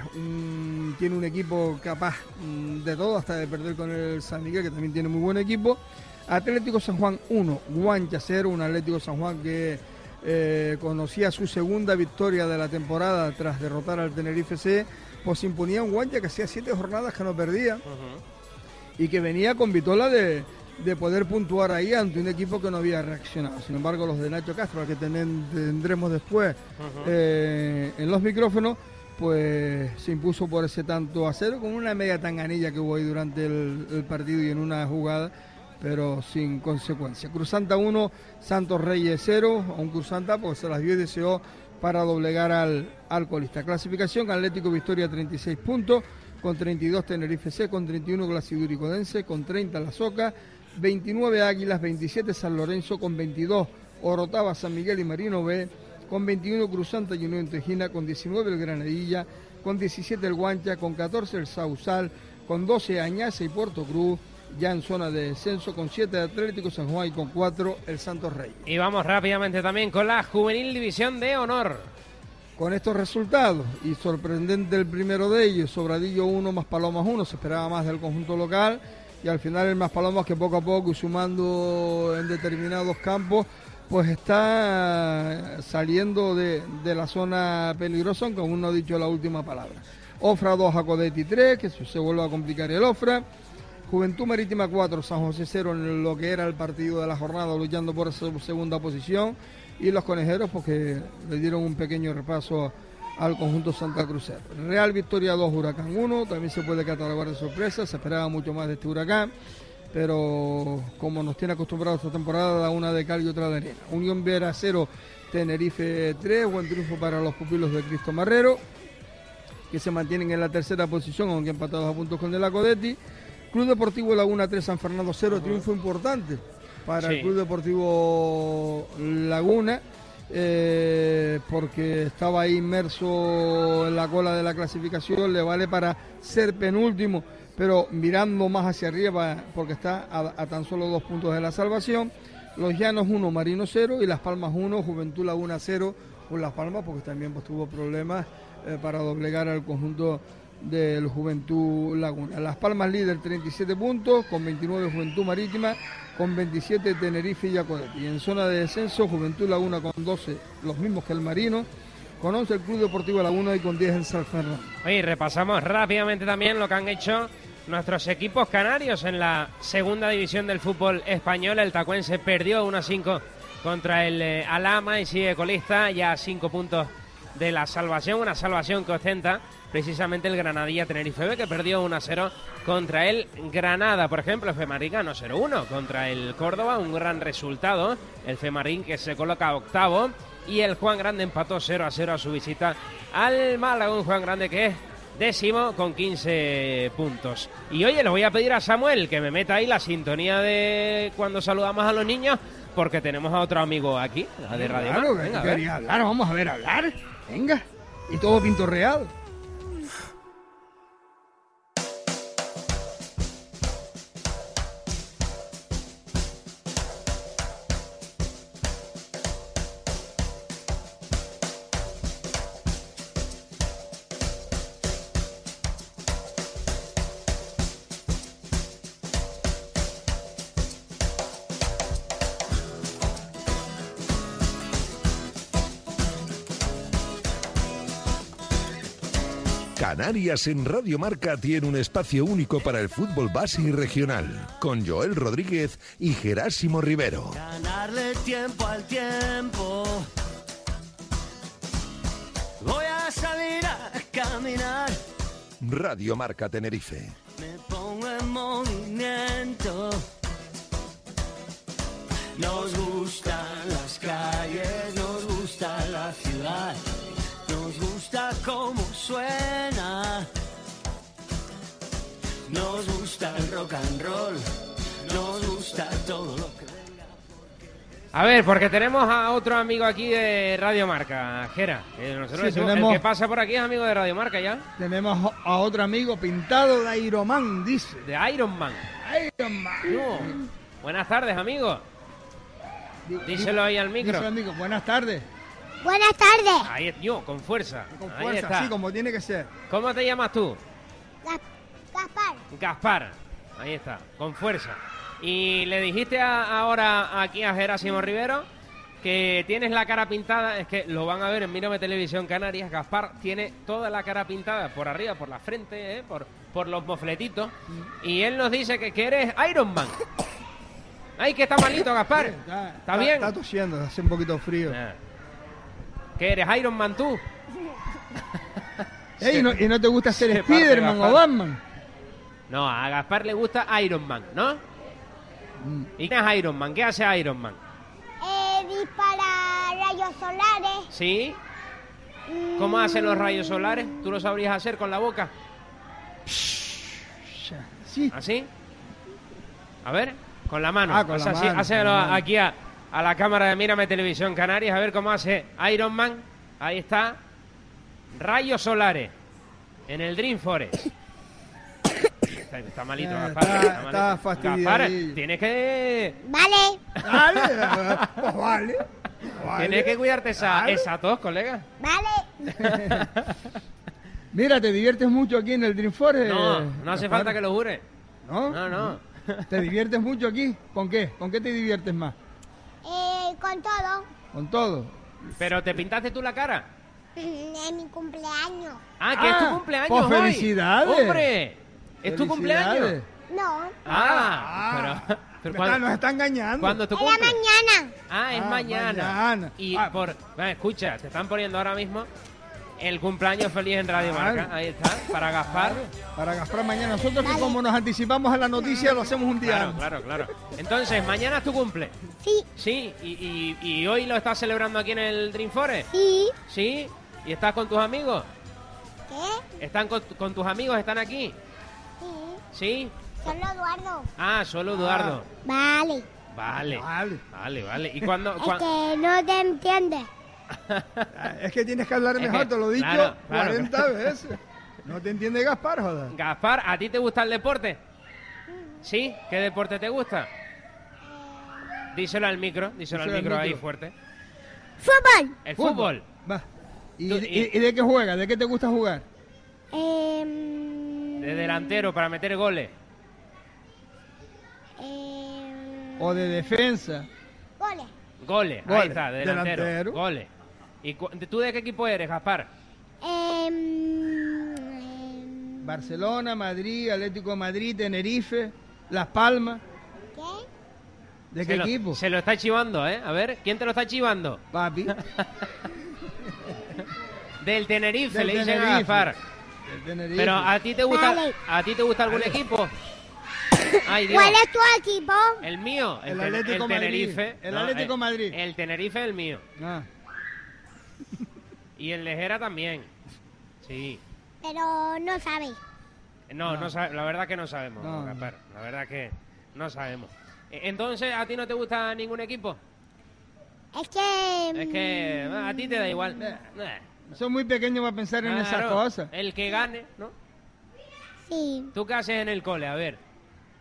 tiene un equipo capaz mm, de todo, hasta de perder con el San Miguel, que también tiene muy buen equipo. Atlético San Juan 1, Guancha 0, un Atlético San Juan que eh, conocía su segunda victoria de la temporada tras derrotar al Tenerife C, pues imponía un Guancha que hacía siete jornadas que no perdía. Y que venía con vitola de, de poder puntuar ahí ante un equipo que no había reaccionado. Sin embargo, los de Nacho Castro, al que tenen- tendremos después eh, en los micrófonos, pues se impuso por ese tanto a cero, con una media tanganilla que hubo ahí durante el, el partido y en una jugada, pero sin consecuencia. Cruzanta 1, Santos Reyes 0, a un Cruzanta pues se las dio y deseó para doblegar al, al colista. Clasificación, Atlético Victoria 36 puntos, con 32 Tenerife C, con 31 Glacidúrico Dense, con 30 La Soca, 29 Águilas, 27 San Lorenzo, con 22 Orotava, San Miguel y Marino B, con 21 Cruzanta y Unión Tejina, con 19 el Granadilla, con 17 el Guancha, con 14 el Sausal, con 12 Añaza y Puerto Cruz, ya en zona de descenso, con 7 Atlético San Juan y con 4 el Santos Rey. Y vamos rápidamente también con la Juvenil División de Honor. Con estos resultados y sorprendente el primero de ellos, Sobradillo 1 más Palomas 1, se esperaba más del conjunto local y al final el más Palomas que poco a poco y sumando en determinados campos pues está saliendo de, de la zona peligrosa, aunque aún no ha dicho la última palabra. Ofra 2, Acodetti 3, que se vuelve a complicar el Ofra. Juventud Marítima 4, San José 0 en lo que era el partido de la jornada, luchando por esa segunda posición. Y los conejeros, porque le dieron un pequeño repaso al conjunto Santa Crucero. Real Victoria 2, Huracán 1, también se puede catalogar de sorpresa, se esperaba mucho más de este Huracán, pero como nos tiene acostumbrados esta temporada, da una de cal y otra de arena. Unión Vera 0, Tenerife 3, buen triunfo para los pupilos de Cristo Marrero, que se mantienen en la tercera posición, aunque empatados a puntos con el Acodetti. Club Deportivo Laguna 3, San Fernando 0, triunfo importante para Sí. el Club Deportivo Laguna, eh, porque estaba ahí inmerso en la cola de la clasificación, le vale para ser penúltimo, pero mirando más hacia arriba, porque está a, a tan solo dos puntos de la salvación. Los Llanos 1, Marino 0 y Las Palmas 1, Juventud Laguna 0 con Las Palmas, porque también pues, tuvo problemas eh, para doblegar al conjunto del Juventud Laguna. Las Palmas líder 37 puntos, con 29 Juventud Marítima, con 27 Tenerife y Acodetti. Y en zona de descenso, Juventud Laguna con 12, los mismos que el Marino, con 11 el Club Deportivo Laguna y con 10 el San Fernando. Oye, repasamos rápidamente también lo que han hecho nuestros equipos canarios en la segunda división del fútbol español. El Tacuense perdió 1-5 contra el eh, Alama y sigue colista ya a 5 puntos de la salvación, una salvación que ostenta precisamente el Granadilla Tenerife B, que perdió 1-0 contra el Granada. Por ejemplo, el Femarín ganó 0-1 contra el Córdoba, un gran resultado. El Femarín que se coloca octavo y el Juan Grande empató 0-0 a su visita al Málaga, un Juan Grande que es décimo con 15 puntos. Y oye, le voy a pedir a Samuel que me meta ahí la sintonía de cuando saludamos a los niños, porque tenemos a otro amigo aquí, la de Radio Claro, Mar. Venga, a ver. quería hablar, vamos a ver, hablar. Venga. Y todo pinto Canarias en Radio Marca tiene un espacio único para el fútbol base y regional, con Joel Rodríguez y Gerásimo Rivero. Ganarle tiempo al tiempo. Voy a salir a caminar. Radio Marca Tenerife. Me pongo en movimiento. Nos gustan las calles, nos gusta la ciudad, nos gusta cómo suena. Nos gusta el rock and roll, nos gusta todo lo que... A ver, porque tenemos a otro amigo aquí de Radio Marca, Gera. que nosotros Sí, decimos, tenemos- El que pasa por aquí es amigo de Radio Marca ya. Tenemos a otro amigo pintado de Iron Man, dice. De Iron Man. Iron Man. No. Buenas tardes, amigo. Díselo ahí al micro. Díselo al micro. Buenas tardes. Buenas tardes. Ahí, yo, con fuerza. Con Ahí fuerza, está. así como tiene que ser. ¿Cómo te llamas tú? Gaspar. Gaspar. Ahí está, con fuerza. Y le dijiste a- ahora aquí a Gerásimo Rivero que tienes la cara pintada, es que lo van a ver en Mírame Televisión Canarias, Gaspar tiene toda la cara pintada por arriba, por la frente, ¿eh? por, por los mofletitos, y él nos dice que, que eres Iron Man. Ay, que está malito, Gaspar. ¿Está, bien? Está tosiendo, hace un poquito frío. ¿Que eres Iron Man tú? Ey, ¿no- ¿Y no te gusta ser Spiderman o. Batman? No, a Gaspar le gusta Iron Man, ¿no? Mm. ¿Y qué es Iron Man? ¿Qué hace Iron Man? Eh, dispara rayos solares. ¿Sí? ¿Cómo hacen los rayos solares? ¿Tú lo sabrías hacer con la boca? Sí. ¿Así? A ver, con la mano. Ah, con Haz la así, mano, hácelo con la mano. aquí a, a la cámara de Mírame Televisión Canarias, a ver cómo hace Iron Man. Ahí está. Rayos solares. En el Dream Forest. Está, está malito, Eh, Gaspar. está- está fastidiadillo. Gaspar, tienes que... Vale. Vale, pues vale. vale. Tienes que cuidarte esa, Vale. esa tos, colega. Vale. Mira, ¿te diviertes mucho aquí en el Dream Forest? No, no hace falta que lo jure. ¿No? No, no. ¿Te diviertes mucho aquí? ¿Con qué? ¿Con qué te diviertes más? Eh, con todo. ¿Con todo? Pero te pintaste tú la cara. En mi cumpleaños. Ah, que es tu Ah, cumpleaños pues hoy. felicidades. ¡Hombre! ¿Es tu cumpleaños? No. Ah, pero, pero Me ¿cuándo- está- nos está engañando. ¿Cuándo la cumple? mañana. Ah, es Ah, mañana. mañana. Y Ah. por... Escucha, te están poniendo ahora mismo el cumpleaños feliz en Radio Claro. Marca. Ahí está, para Gaspar. Para Gaspar mañana. Nosotros que como nos anticipamos a la noticia lo hacemos un día Claro, antes. claro, claro. Entonces, mañana es tu cumple. Sí. Sí, y, y- y hoy lo estás celebrando aquí en el Dream Forest. Sí. Sí, y estás con tus amigos. ¿Qué? ¿Están con, con tus amigos? ¿Están aquí? Sí. ¿Sí? Solo Eduardo. Ah, solo Eduardo. Vale. Vale. Vale, vale. ¿Y cuándo? Es que no te entiendes. Es que tienes que hablar Es mejor, que- te lo he dicho claro, claro. 40 veces. No te entiende Gaspar, joder. Gaspar, ¿a ti te gusta el deporte? ¿Sí? ¿Qué deporte te gusta? Díselo al micro, díselo al Díselo al micro ahí fuerte. Fútbol. El fútbol. Va. ¿Y, Tú- y- y de qué juegas? ¿De qué te gusta jugar? Em, De delantero para meter goles. em, ¿O de defensa? goles. Goles, ahí está, de delantero. delantero. Goles. ¿Y cu- tú de qué equipo eres, Gaspar? Em, em, Barcelona, Madrid, Atlético de Madrid, Tenerife, Las Palmas. ¿Qué? ¿De Se qué lo- equipo? Se lo está chivando, ¿eh? A ver, ¿quién te lo está chivando? Papi. Del Tenerife, Del le dicen a Tenerife. Gaspar. Del Tenerife. Pero a ti te gusta, Vale. a ti te gusta algún equipo? Ay, Dios. ¿Cuál es tu equipo? El mío, el, El Atlético el Madrid. Tenerife. El No, Atlético Madrid. El Tenerife es el mío. Ah. Y el Lejera también. Sí. Pero no sabes. No, no, sabe- la verdad que no sabemos, No, no. La verdad que no sabemos. Eh, Entonces, ¿a ti no te gusta ningún equipo? Es que... Es que a ti te da igual. Son muy pequeños para pensar en esas cosas. El que gane, ¿no? Sí. ¿Tú qué haces en el cole? A ver,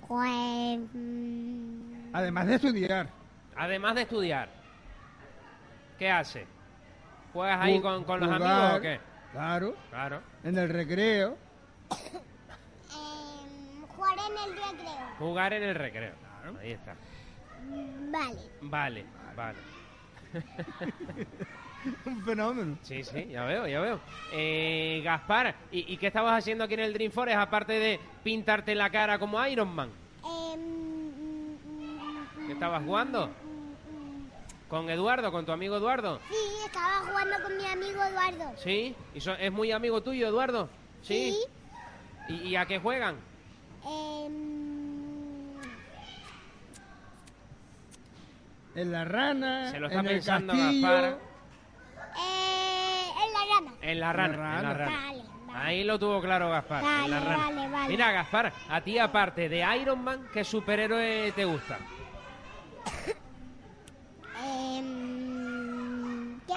Pues... mm, Además de estudiar. además de estudiar, ¿qué haces? ¿Juegas ahí con, con los jugar, amigos o qué? Claro. Claro. En el recreo. em, jugar en el recreo. Jugar en el recreo. Ahí está. Vale. Vale, vale. Un fenómeno. Sí, sí, ya veo, ya veo. Eh, Gaspar, ¿y, y qué estabas haciendo aquí en el Dream Forest aparte de pintarte la cara como Iron Man? Em, ¿Qué estabas jugando? ¿Con Eduardo, con tu amigo Eduardo? sí, estaba jugando con mi amigo Eduardo. ¿Sí? ¿Y so- es muy amigo tuyo, Eduardo? ¿Sí? ¿Y, y a qué juegan? Em, En la rana. Se lo está en pensando. Gaspar. eh, en la rana. En la rana, en la rana. Vale, Ahí lo tuvo claro Gaspar, en la Vale, rana. vale, vale. Mira, Gaspar, a ti aparte de Iron Man, ¿qué superhéroe te gusta? Em, ¿Qué?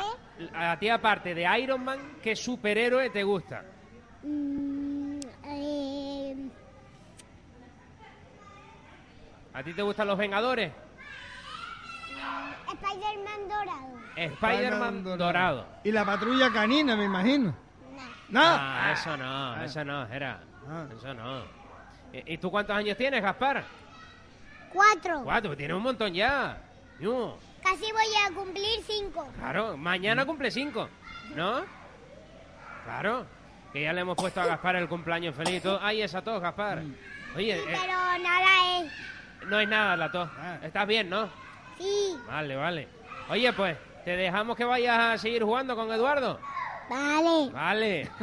A ti aparte de Iron Man, ¿qué superhéroe te gusta? Mm, em, ¿A ti te gustan los Vengadores? Spider-Man dorado. Spider-Man dorado. Y la patrulla canina, me imagino. No. Ah, eso no, eso no, era. Eso no. ¿Y, y tú cuántos años tienes, Gaspar? Cuatro. Cuatro, tienes un montón ya. Yo, Casi voy a cumplir cinco. Claro, mañana cumple cinco, ¿no? Claro, que ya le hemos puesto a Gaspar el cumpleaños feliz todo. Ay, esa tos, Gaspar. Oye, eh, Pero nada es. no es nada la tos. Estás bien, ¿no? Sí. Vale, vale. Oye, pues, ¿te dejamos que vayas a seguir jugando con Eduardo? Vale. Vale.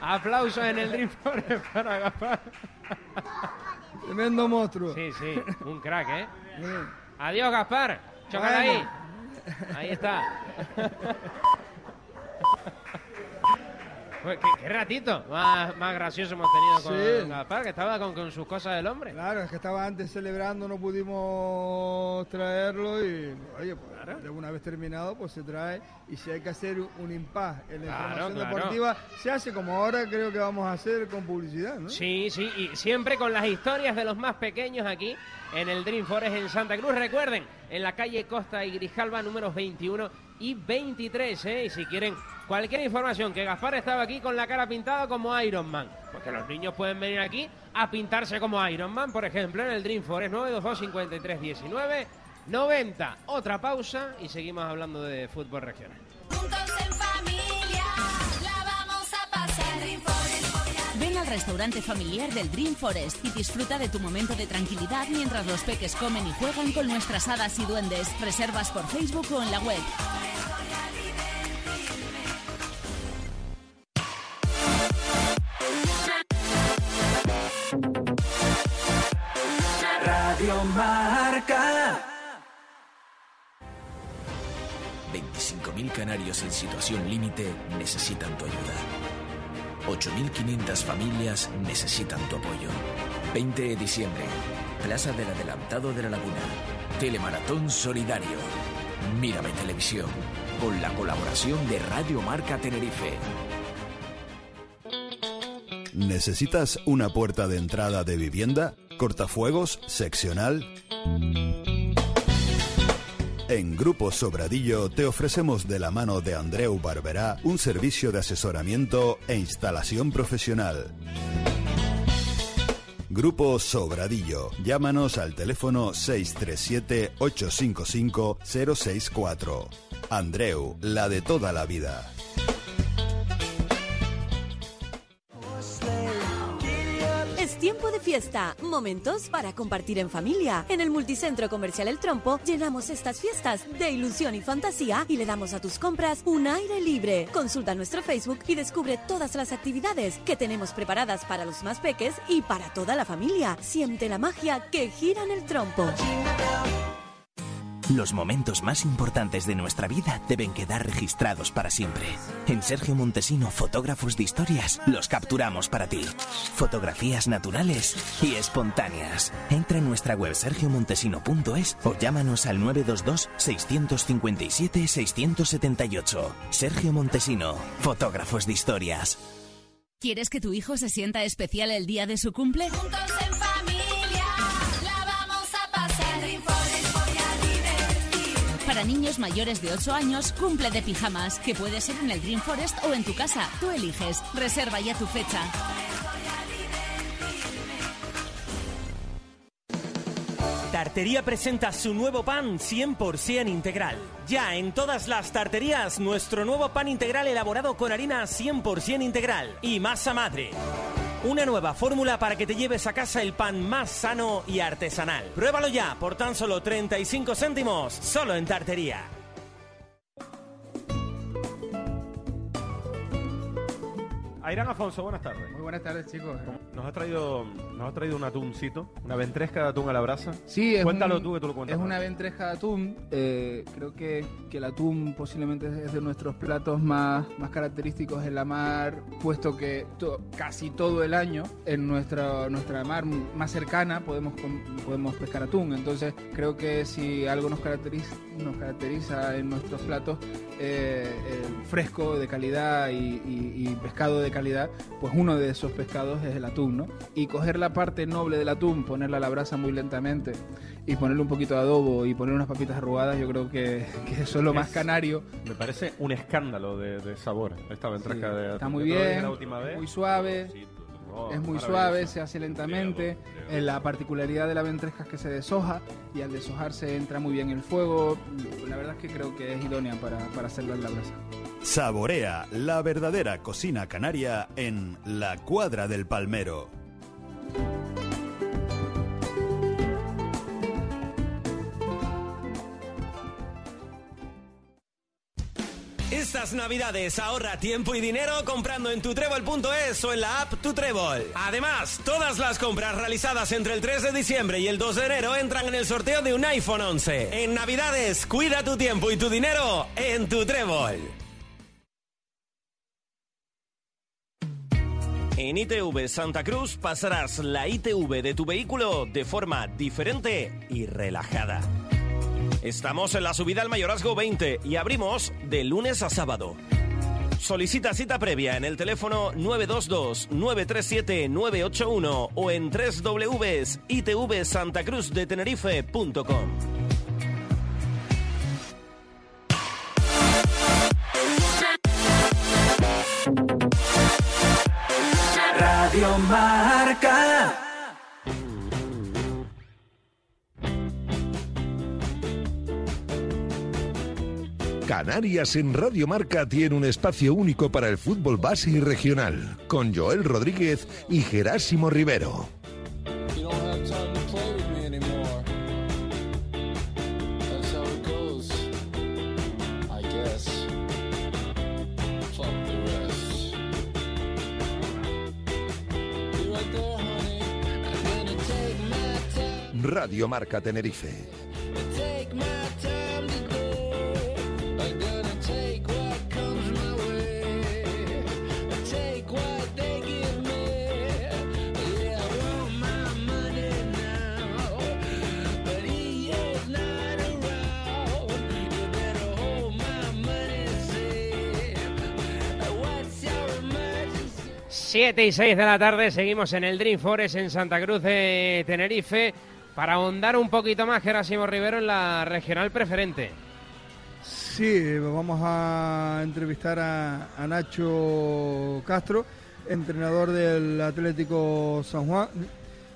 Aplausos en el Dream Forest para Gaspar. Tremendo monstruo. Sí, sí, un crack, ¿eh? Adiós, Gaspar. Chócala ahí. Ahí está. Pues, ¿qué, qué ratito más, más gracioso hemos tenido con Sí. Gaspar, que estaba con, con sus cosas del hombre. Claro, es que estaba antes celebrando, no pudimos traerlo y, oye, pues, de una vez terminado, pues se trae. Y si hay que hacer un- un impas en la Claro, información claro. deportiva, se hace como ahora creo que vamos a hacer con publicidad, ¿no? Sí, sí, y siempre con las historias de los más pequeños aquí en el Dream Forest en Santa Cruz. Recuerden, en la calle Costa y Grijalba, números 21 y 23, ¿eh? Y si quieren cualquier información, que Gaspar estaba aquí con la cara pintada como Iron Man. Porque los niños pueden venir aquí a pintarse como Iron Man, por ejemplo, en el Dream Forest 922 53 19 90. Otra pausa y seguimos hablando de fútbol regional. Juntos en familia, la vamos a pasar. Restaurante familiar del Dream Forest y disfruta de tu momento de tranquilidad mientras los peques comen y juegan con nuestras hadas y duendes. Reservas por Facebook o en la web. Radio Marca. 25.000 canarios en situación límite necesitan tu ayuda. 8.500 familias necesitan tu apoyo. 20 de diciembre, Plaza del Adelantado de la Laguna. Telemaratón Solidario. Mírame Televisión. Con la colaboración de Radio Marca Tenerife. ¿Necesitas una puerta de entrada de vivienda? ¿Cortafuegos? ¿Seccional? En Grupo Sobradillo te ofrecemos de la mano de Andreu Barberá un servicio de asesoramiento e instalación profesional. Grupo Sobradillo. Llámanos al teléfono 637-855-064. Andreu, la de toda la vida. Tiempo de fiesta, momentos para compartir en familia. En el Multicentro Comercial El Trompo llenamos estas fiestas de ilusión y fantasía y le damos a tus compras un aire libre. Consulta nuestro Facebook y descubre todas las actividades que tenemos preparadas para los más peques y para toda la familia. Siente la magia que gira en el trompo. Los momentos más importantes de nuestra vida deben quedar registrados para siempre. En Sergio Montesino, fotógrafos de historias, los capturamos para ti. Fotografías naturales y espontáneas. Entra en nuestra web sergiomontesino.es o llámanos al 922-657-678. Sergio Montesino, fotógrafos de historias. ¿Quieres que tu hijo se sienta especial el día de su cumple? Juntos en familia, Para niños mayores de 8 años, cumple de pijamas, que puede ser en el Dream Forest o en tu casa. Tú eliges. Reserva ya tu fecha. Tartería presenta su nuevo pan 100% integral. Ya en todas las tarterías, nuestro nuevo pan integral elaborado con harina 100% integral y masa madre. Una nueva fórmula para que te lleves a casa el pan más sano y artesanal. Pruébalo ya por tan solo 35 céntimos, solo en tartería. Airán Afonso, buenas tardes. Muy buenas tardes, chicos. Nos has traído, nos has traído un atuncito, una ventresca de atún a la brasa. Sí, es Cuéntalo un- tú que tú lo cuentas. Es una ventreja de atún. eh, creo que, que el atún posiblemente es de nuestros platos más, más característicos en la mar, puesto que to- casi todo el año en nuestra, nuestra mar más cercana podemos, podemos pescar atún. Entonces creo que si algo nos caracteriza, nos caracteriza en nuestros platos, eh, el fresco de calidad y, y- y pescado de calidad, pues uno de esos pescados es el atún, ¿no? Y coger la parte noble del atún, ponerla a la brasa muy lentamente y ponerle un poquito de adobo y poner unas papitas arrugadas, yo creo que, que eso es lo más canario. Me parece un escándalo de, de sabor esta ventresca Sí, de está atún. muy lo dije bien, la última vez. muy suave, Oh, es muy suave, se hace lentamente. Eh, La particularidad de la ventresca es que se deshoja y al deshojarse entra muy bien el fuego. La verdad es que creo que es idónea para, para hacerla en la brasa. Saborea la verdadera cocina canaria en La Cuadra del Palmero. Estas navidades ahorra tiempo y dinero comprando en tutrébol.es o en la app Tu Trébol. Además, todas las compras realizadas entre el 3 de diciembre y el 2 de enero entran en el sorteo de un iPhone 11. En navidades, cuida tu tiempo y tu dinero en Tu Trébol. En ITV Santa Cruz pasarás la ITV de tu vehículo de forma diferente y relajada. Estamos en la subida al Mayorazgo 20 y abrimos de lunes a sábado. Solicita cita previa en el teléfono 922-937-981 o en www.itvsantacruzdetenerife.com. Radio Marca. Canarias en Radio Marca tiene un espacio único para el fútbol base y regional, con Joel Rodríguez y Gerásimo Rivero. You don't have 7 y 6 de la tarde, seguimos en el Dream Forest en Santa Cruz de Tenerife para ahondar un poquito más, Gerasimo Rivero, en la regional preferente. Sí, vamos a entrevistar a, a Nacho Castro, entrenador del Atlético San Juan.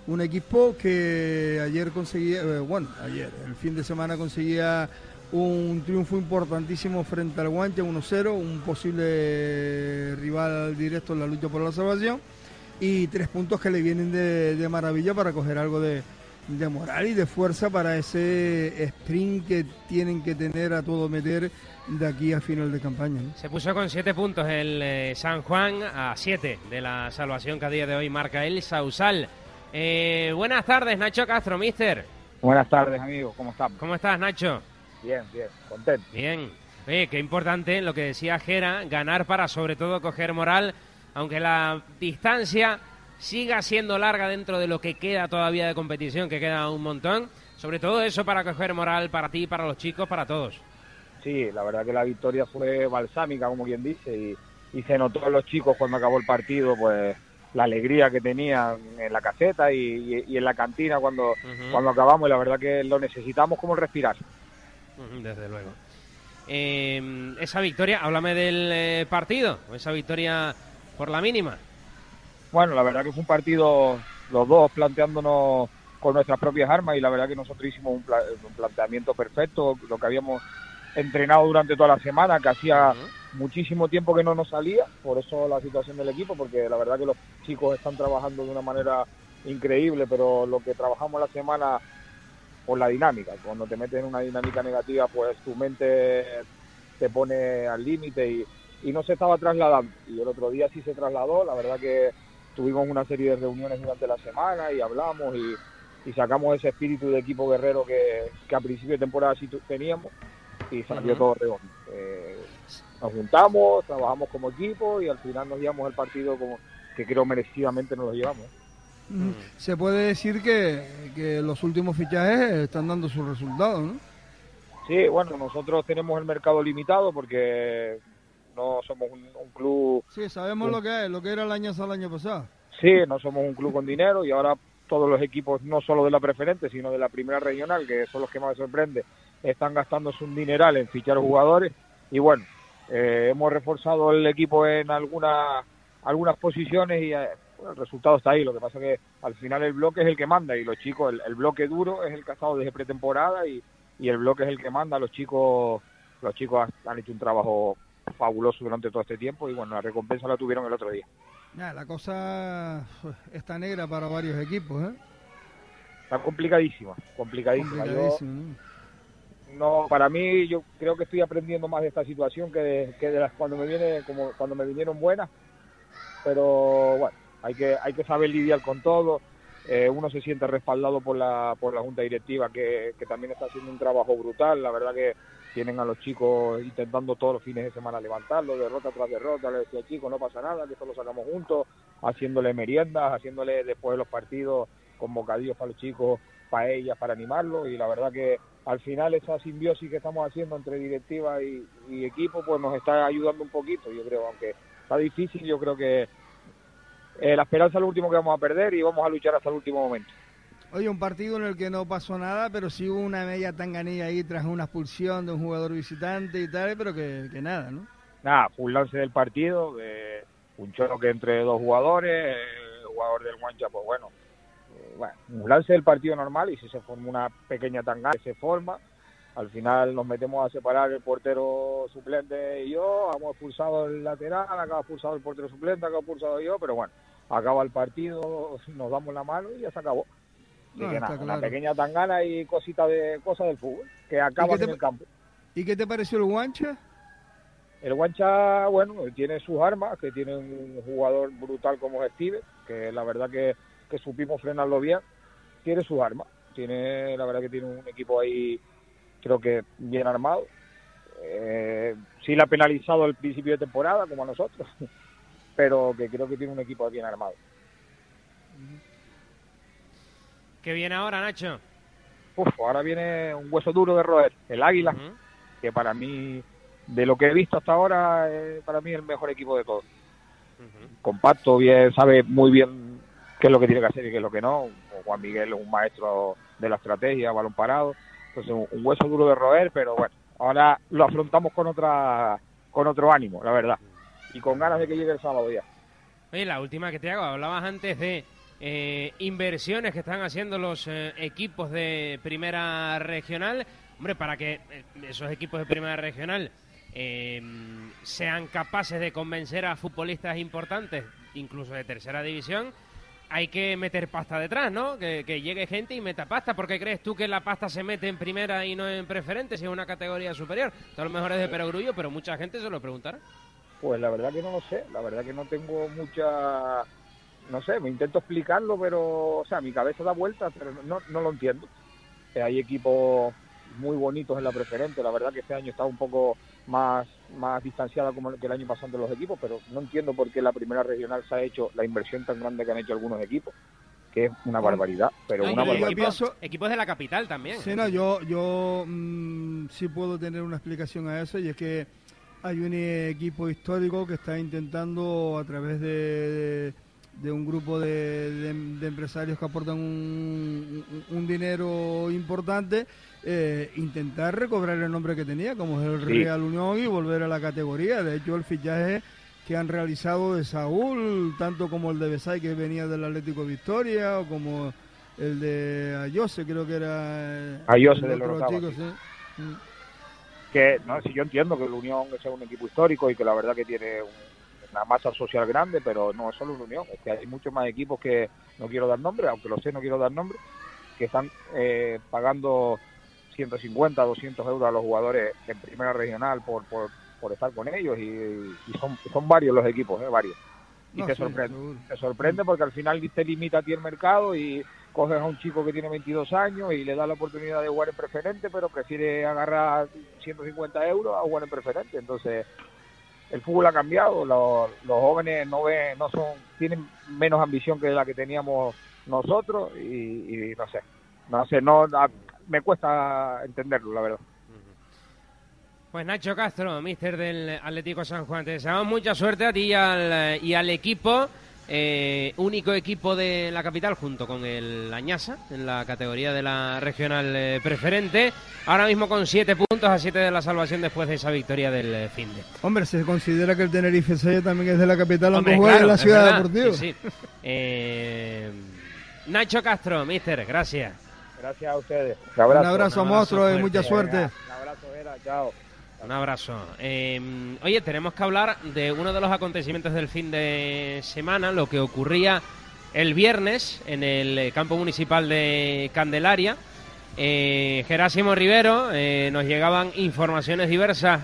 Un equipo que ayer conseguía, eh, bueno, ayer, el fin de semana conseguía un triunfo importantísimo frente al Guanche 1-0, un posible rival directo en la lucha por la salvación y tres puntos que le vienen de, de maravilla para coger algo de, de moral y de fuerza para ese sprint que tienen que tener a todo meter de aquí a final de campaña. ¿no? Se puso con siete puntos el eh, San Juan a siete de la salvación que a día de hoy marca el Sausal. Eh, buenas tardes, Nacho Castro, mister. Buenas tardes, amigos, ¿cómo estamos? ¿Cómo estás, Nacho? Bien, bien, contento. Bien. Oye, qué importante lo que decía Jera, ganar para sobre todo coger moral, aunque la distancia siga siendo larga dentro de lo que queda todavía de competición, que queda un montón. Sobre todo eso para coger moral para ti, para los chicos, para todos. Sí, la verdad que la victoria fue balsámica, como quien dice, y, y se notó en los chicos cuando acabó el partido, pues la alegría que tenían en la caseta y, y- y en la cantina cuando, cuando acabamos, y la verdad que lo necesitamos como respirar. Desde luego. Eh, esa victoria, háblame del eh, partido, esa victoria por la mínima. Bueno, la verdad que fue un partido, los dos planteándonos con nuestras propias armas y la verdad que nosotros hicimos un, pla- un planteamiento perfecto, lo que habíamos entrenado durante toda la semana, que hacía muchísimo tiempo que no nos salía, por eso la situación del equipo, porque la verdad que los chicos están trabajando de una manera increíble, pero lo que trabajamos la semana por la dinámica, cuando te metes en una dinámica negativa, pues tu mente te pone al límite y, y no se estaba trasladando. Y el otro día sí se trasladó, la verdad que tuvimos una serie de reuniones durante la semana y hablamos y, y sacamos ese espíritu de equipo guerrero que, que a principio de temporada sí teníamos y salió todo redondo. Eh, nos juntamos, trabajamos como equipo y al final nos llevamos el partido como que creo merecidamente nos lo llevamos. Ujú. Se puede decir que, que los últimos fichajes están dando sus resultados, ¿no? Sí, bueno, nosotros tenemos el mercado limitado porque no somos un, un club, Sí, sabemos lo que es, lo que era el año el año pasado. sí, no somos un club con dinero y ahora todos los equipos, no solo de la preferente, sino de la primera regional, que son los que más me sorprende, están gastándose un dineral en fichar jugadores y bueno, eh, hemos reforzado el equipo en algunas algunas posiciones y eh, bueno, el resultado está ahí. Lo que pasa que al final el bloque es el que manda y los chicos, el, el bloque duro es el que ha estado desde pretemporada y, y el bloque es el que manda. Los chicos los chicos han- han hecho un trabajo fabuloso durante todo este tiempo y bueno, la recompensa la tuvieron el otro día. La cosa está negra para varios equipos, ¿eh? Está complicadísima, complicadísima. Yo- ¿no? no, para mí yo creo que estoy aprendiendo más de esta situación que de, que de las cuando me viene como cuando me vinieron buenas, pero bueno, hay que hay que saber lidiar con todo. Eh, uno se siente respaldado por la por la junta directiva que, que también está haciendo un trabajo brutal. La verdad que tienen a los chicos intentando todos los fines de semana levantarlo, derrota tras derrota. Le decía chicos, no pasa nada, que esto lo sacamos juntos, haciéndole meriendas, haciéndole después de los partidos con bocadillos para los chicos, para ellas, para animarlos. Y la verdad que al final esa simbiosis que estamos haciendo entre directiva y, y equipo pues nos está ayudando un poquito, yo creo, aunque está difícil, yo creo que eh, la esperanza es lo último que vamos a perder y vamos a luchar hasta el último momento. Oye, un partido en el que no pasó nada, pero sí hubo una media tanganilla ahí tras una expulsión de un jugador visitante y tal, pero que, que nada, ¿no? Nada, fue un lance del partido, eh, un choque entre dos jugadores, el jugador del Guancha, pues bueno, eh, bueno, un lance del partido normal y si se forma una pequeña tangana, se forma, al final nos metemos a separar el portero suplente y yo, hemos expulsado el lateral, acaba expulsado el portero suplente, acaba expulsado yo, pero bueno, acaba el partido, nos damos la mano y ya se acabó. No, que nada, claro. una pequeña tangana y cosita de cosas del fútbol, que acabas te en el campo. ¿Y qué te pareció el guancha? El Guancha, bueno, tiene sus armas, que tiene un jugador brutal como Steve, que la verdad que, que supimos frenarlo bien. Tiene sus armas, tiene, la verdad que tiene un equipo ahí, creo que bien armado. Eh, sí le ha penalizado el principio de temporada, como a nosotros, pero que creo que tiene un equipo bien armado. ¿Qué viene ahora, Nacho? Uf, ahora viene un hueso duro de roer, el Águila, que para mí, de lo que he visto hasta ahora, es para mí el mejor equipo de todos. Compacto, bien, sabe muy bien qué es lo que tiene que hacer y qué es lo que no. Juan Miguel es un maestro de la estrategia, balón parado. Entonces, un, hueso duro de roer, pero bueno, ahora lo afrontamos con otra con otro ánimo, la verdad. Y con ganas de que llegue el sábado ya. Oye, la última que te hago, hablabas antes de eh, inversiones que están haciendo los eh, equipos de primera regional. Hombre, para que eh, esos equipos de primera regional sean capaces de convencer a futbolistas importantes, incluso de tercera división, hay que meter pasta detrás, ¿no? Que, llegue gente y meta pasta. ¿Por qué crees tú que la pasta se mete en primera y no en preferente si es una categoría superior? A lo mejor es de perogrullo, pero mucha gente se lo preguntará. Pues la verdad que no lo sé, la verdad que no tengo mucha, no sé, me intento explicarlo, pero, o sea, mi cabeza da vueltas, pero no, no lo entiendo. Eh, hay equipos muy bonitos en la preferente, la verdad que este año está un poco más, más distanciada como que el año pasado de los equipos, pero no entiendo por qué la primera regional se ha hecho la inversión tan grande que han hecho algunos equipos, que es una barbaridad, pero No, una barbaridad. equipos, equipos de la capital también. Sí, no, yo, yo mm, sí puedo tener una explicación a eso y es que hay un equipo histórico que está intentando a través de, de- de un grupo de, de- de empresarios que aportan un, un- un dinero importante, eh, intentar recobrar el nombre que tenía, como es el Sí. Real Unión, y volver a la categoría. De hecho, el fichaje que han realizado de Saúl, tanto como el de Besay, que venía del Atlético Victoria, o como el de Ayose, creo que era eh, Ayose el Orotava, chico, sí. sí. Que no si yo entiendo que la Unión es un equipo histórico y que la verdad que tiene un- una masa social grande pero no es solo una Unión es que hay muchos más equipos que no quiero dar nombre aunque lo sé no quiero dar nombre que están eh, pagando 150 200 euros a los jugadores en primera regional por, por, por estar con ellos y, y son son varios los equipos eh, varios y No, te sí, sorprende seguro. te sorprende porque al final te limita a ti el mercado y coges a un chico que tiene 22 años y le das la oportunidad de jugar en preferente, pero prefiere agarrar 150 euros a jugar en preferente. Entonces, el fútbol ha cambiado, los, los jóvenes no ven, no son, tienen menos ambición que la que teníamos nosotros y, y no sé, no sé, no, me cuesta entenderlo, la verdad. Pues Nacho Castro, mister del Atlético San Juan, te deseamos mucha suerte a ti y al, y al equipo, eh, único equipo de la capital junto con el Añasa en la categoría de la regional eh, preferente, ahora mismo con siete puntos a siete de la salvación después de esa victoria del eh, fin de. Hombre, se considera que el Tenerife C también es de la capital, aunque Hombre, juega claro, en la ciudad deportiva. sí, sí. Eh, Nacho Castro, mister, gracias. Gracias a ustedes. Un abrazo, a monstruo y mucha suerte. Un abrazo, Vera, chao. Un abrazo. Eh, oye, tenemos que hablar de uno de los acontecimientos del fin de semana, lo que ocurría el viernes en el eh, campo municipal de Candelaria. Eh, Gerásimo Rivero, eh, nos llegaban informaciones diversas.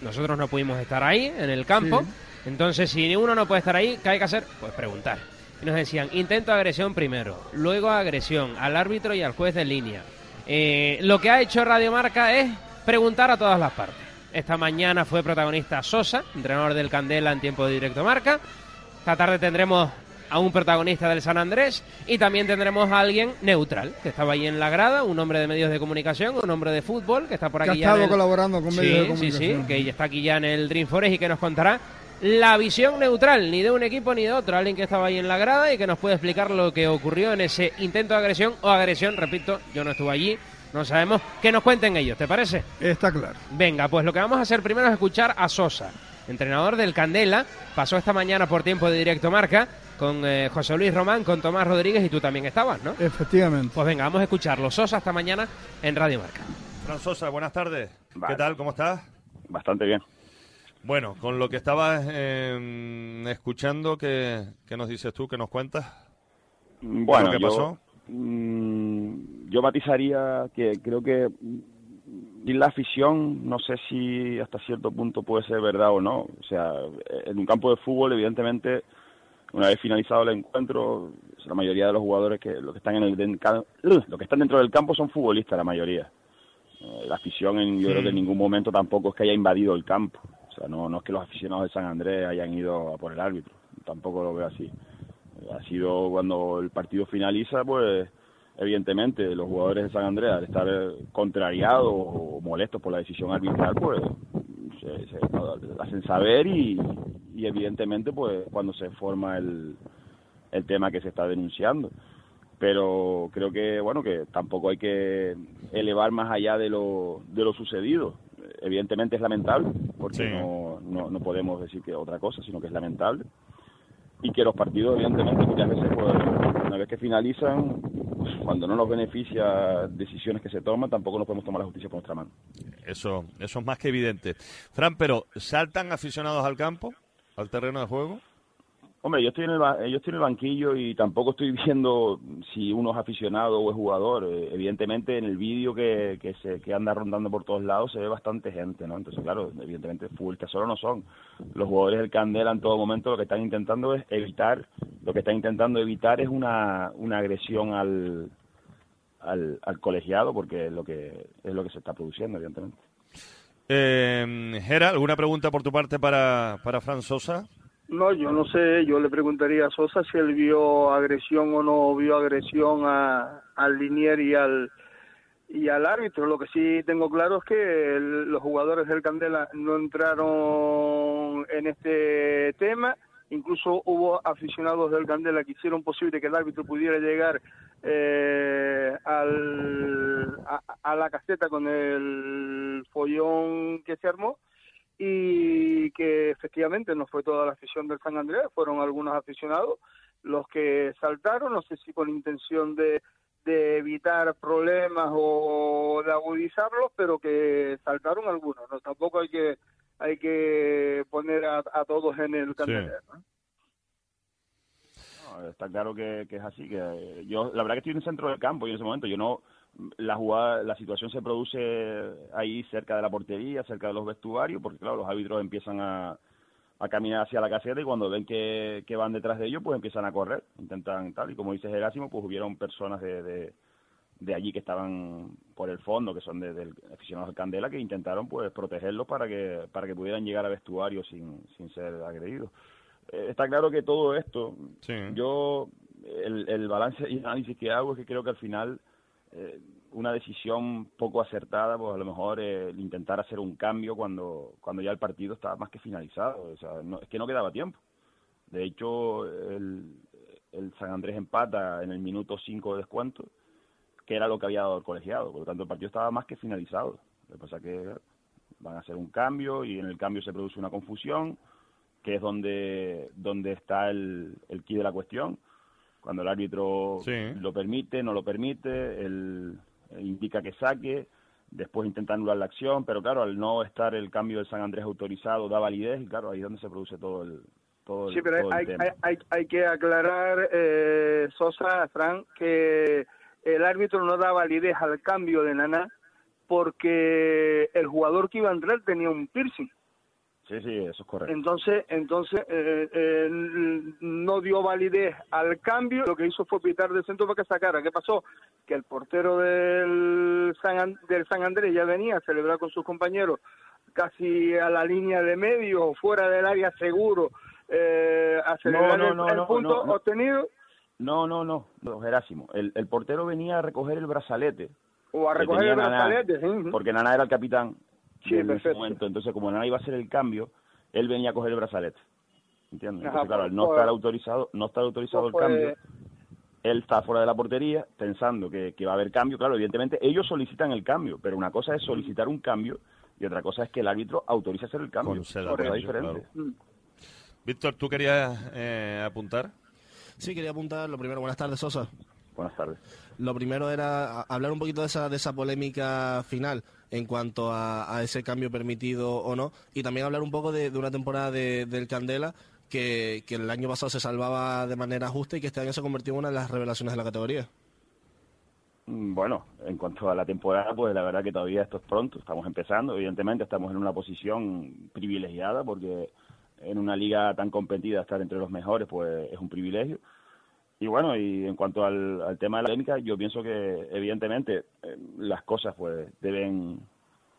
Nosotros no pudimos estar ahí, en el campo. Sí. Entonces, si uno no puede estar ahí, ¿qué hay que hacer? Pues preguntar. Y nos decían, intento de agresión primero, luego agresión al árbitro y al juez de línea. Eh, lo que ha hecho Radio Marca es preguntar a todas las partes. Esta mañana fue protagonista Sosa, entrenador del Candela en tiempo de directo marca. Esta tarde tendremos a un protagonista del San Andrés y también tendremos a alguien neutral, que estaba ahí en la grada, un hombre de medios de comunicación, un hombre de fútbol, que está por Que aquí ha ya en el- colaborando con medios de Sí, sí, comunicación. sí, que está aquí ya en el Dream Forest y que nos contará la visión neutral, ni de un equipo ni de otro, alguien que estaba ahí en la grada y que nos puede explicar lo que ocurrió en ese intento de agresión o agresión, repito, yo no estuve allí, no sabemos, que nos cuenten ellos, ¿te parece? Está claro. Venga, pues lo que vamos a hacer primero es escuchar a Sosa, entrenador del Candela, pasó esta mañana por tiempo de directo marca con eh, José Luis Román, con Tomás Rodríguez y tú también estabas, ¿no? Efectivamente. Pues venga, vamos a escucharlo. Sosa esta mañana en Radio Marca. Fran Sosa, buenas tardes. ¿Qué tal? ¿Cómo estás? Bastante bien. Bueno, con lo que estabas eh, escuchando, ¿qué, qué nos dices tú? ¿Qué nos cuentas? Bueno, ¿Qué yo, pasó? mm, yo matizaría que creo que mm, y la afición, no sé si hasta cierto punto puede ser verdad o no. O sea, en un campo de fútbol, evidentemente, una vez finalizado el encuentro, la mayoría de los jugadores que los que están en el los que están dentro del campo son futbolistas, la mayoría. Eh, La afición, en, yo creo que en ningún momento tampoco es que haya invadido el campo. No, no es que los aficionados de San Andrés hayan ido a por el árbitro. Tampoco lo veo así. Ha sido cuando el partido finaliza, pues evidentemente los jugadores de San Andrés, al estar contrariados o molestos por la decisión arbitral, pues se hacen saber y, y evidentemente pues cuando se forma el, el tema que se está denunciando pero creo que bueno que tampoco hay que elevar más allá de lo de lo sucedido evidentemente es lamentable porque Sí. no, no no podemos decir que otra cosa sino que es lamentable y que los partidos evidentemente muchas veces pues una vez que finalizan cuando no nos beneficia decisiones que se toman tampoco nos podemos tomar la justicia por nuestra mano Eso, eso es más que evidente. Fran, pero ¿saltan aficionados al campo, al terreno de juego? Hombre, yo estoy en el ba- yo estoy en el banquillo y tampoco estoy viendo si uno es aficionado o es jugador. Eh, evidentemente en el vídeo que, se que anda rondando por todos lados se ve bastante gente, ¿no? Entonces, claro, evidentemente que solo no son. Los jugadores del Candela en todo momento lo que están intentando es evitar, lo que están intentando evitar es una, una agresión al, al, al colegiado porque es lo que es lo que se está produciendo, evidentemente. Eh, Gera, ¿alguna pregunta por tu parte para, para Fran Sosa? No, yo no sé, yo le preguntaría a Sosa si él vio agresión o no vio agresión a, al Linier y al y al árbitro. Lo que sí tengo claro es que los jugadores del Candela no entraron en este tema. Incluso hubo aficionados del Candela que hicieron posible que el árbitro pudiera llegar eh, al, a, a la caseta con el follón que se armó y que efectivamente no fue toda la afición del San Andrés, fueron algunos aficionados los que saltaron, no sé si con intención de, de evitar problemas o de agudizarlos, pero que saltaron algunos, no tampoco hay que hay que poner a, a todos en el candelero. ¿no? No, está claro que, que es así. Que yo, la verdad que estoy en el centro del campo y en ese momento yo no, la jugada, la situación se produce ahí cerca de la portería, cerca de los vestuarios, porque claro, los árbitros empiezan a, a caminar hacia la caseta y cuando ven que, que van detrás de ellos, pues empiezan a correr, intentan tal y como dice Gerásimo, pues hubieron personas de, de, de allí que estaban por el fondo, que son de, del aficionados de Candela, que intentaron pues protegerlos para que para que pudieran llegar a vestuario sin, sin ser agredidos. Eh, está claro que todo esto, yo el, el balance y análisis que hago es que creo que al final eh, una decisión poco acertada, pues a lo mejor eh, el intentar hacer un cambio cuando cuando ya el partido estaba más que finalizado, o sea, no, es que no quedaba tiempo. De hecho, el, el San Andrés empata en el minuto 5 de descuento, que era lo que había dado el colegiado, por lo tanto el partido estaba más que finalizado. Lo que pasa es que van a hacer un cambio y en el cambio se produce una confusión, que es donde, donde está el, el quid de la cuestión. Cuando el árbitro lo permite, no lo permite, él indica que saque, después intenta anular la acción, pero claro, al no estar el cambio de San Andrés autorizado, da validez y claro, ahí es donde se produce todo el, todo el, Sí, pero todo el hay, tema. hay, hay, hay que aclarar, eh, Sosa, Fran, que el árbitro no da validez al cambio de Naná porque el jugador que iba a entrar tenía un piercing. Sí, sí, eso es correcto. Entonces, entonces eh, eh, no dio validez al cambio. Lo que hizo fue pitar de centro para que sacara. ¿Qué pasó? Que el portero del San, An- del San Andrés ya venía a celebrar con sus compañeros casi a la línea de medio, fuera del área seguro, eh, a celebrar no, el, no, el no, punto no, no. obtenido No, no, no, Gerásimo. El, el portero venía a recoger el brazalete. o a recoger el brazalete. sí. Porque Nana era el capitán Sí, en ese momento. Entonces, como Nana iba a hacer el cambio, él venía a coger el brazalete. ¿Entiendes? Ajá, Entonces, claro, pues, al no pues- estar autorizado, no estar autorizado el pues, cambio, él está fuera de la portería pensando que, que va a haber cambio. Claro, evidentemente ellos solicitan el cambio, pero una cosa es solicitar un cambio y otra cosa es que el árbitro autorice hacer el cambio. Conceda el. Mm. Víctor, ¿tú querías eh, apuntar? Sí, quería apuntar lo primero. Buenas tardes, Sosa. Buenas tardes. Lo primero era hablar un poquito de esa, de esa polémica final en cuanto a, ese cambio permitido o no. Y también hablar un poco de, de una temporada de- del Candela que, que el año pasado se salvaba de manera justa y que este año se convirtió en una de las revelaciones de la categoría. Mm, Bueno, en cuanto a la temporada, pues la verdad que todavía esto es pronto, estamos empezando, evidentemente estamos en una posición privilegiada porque en una liga tan competida estar entre los mejores pues es un privilegio. Y bueno, y en cuanto al, al tema de la polémica, yo pienso que evidentemente eh, las cosas pues deben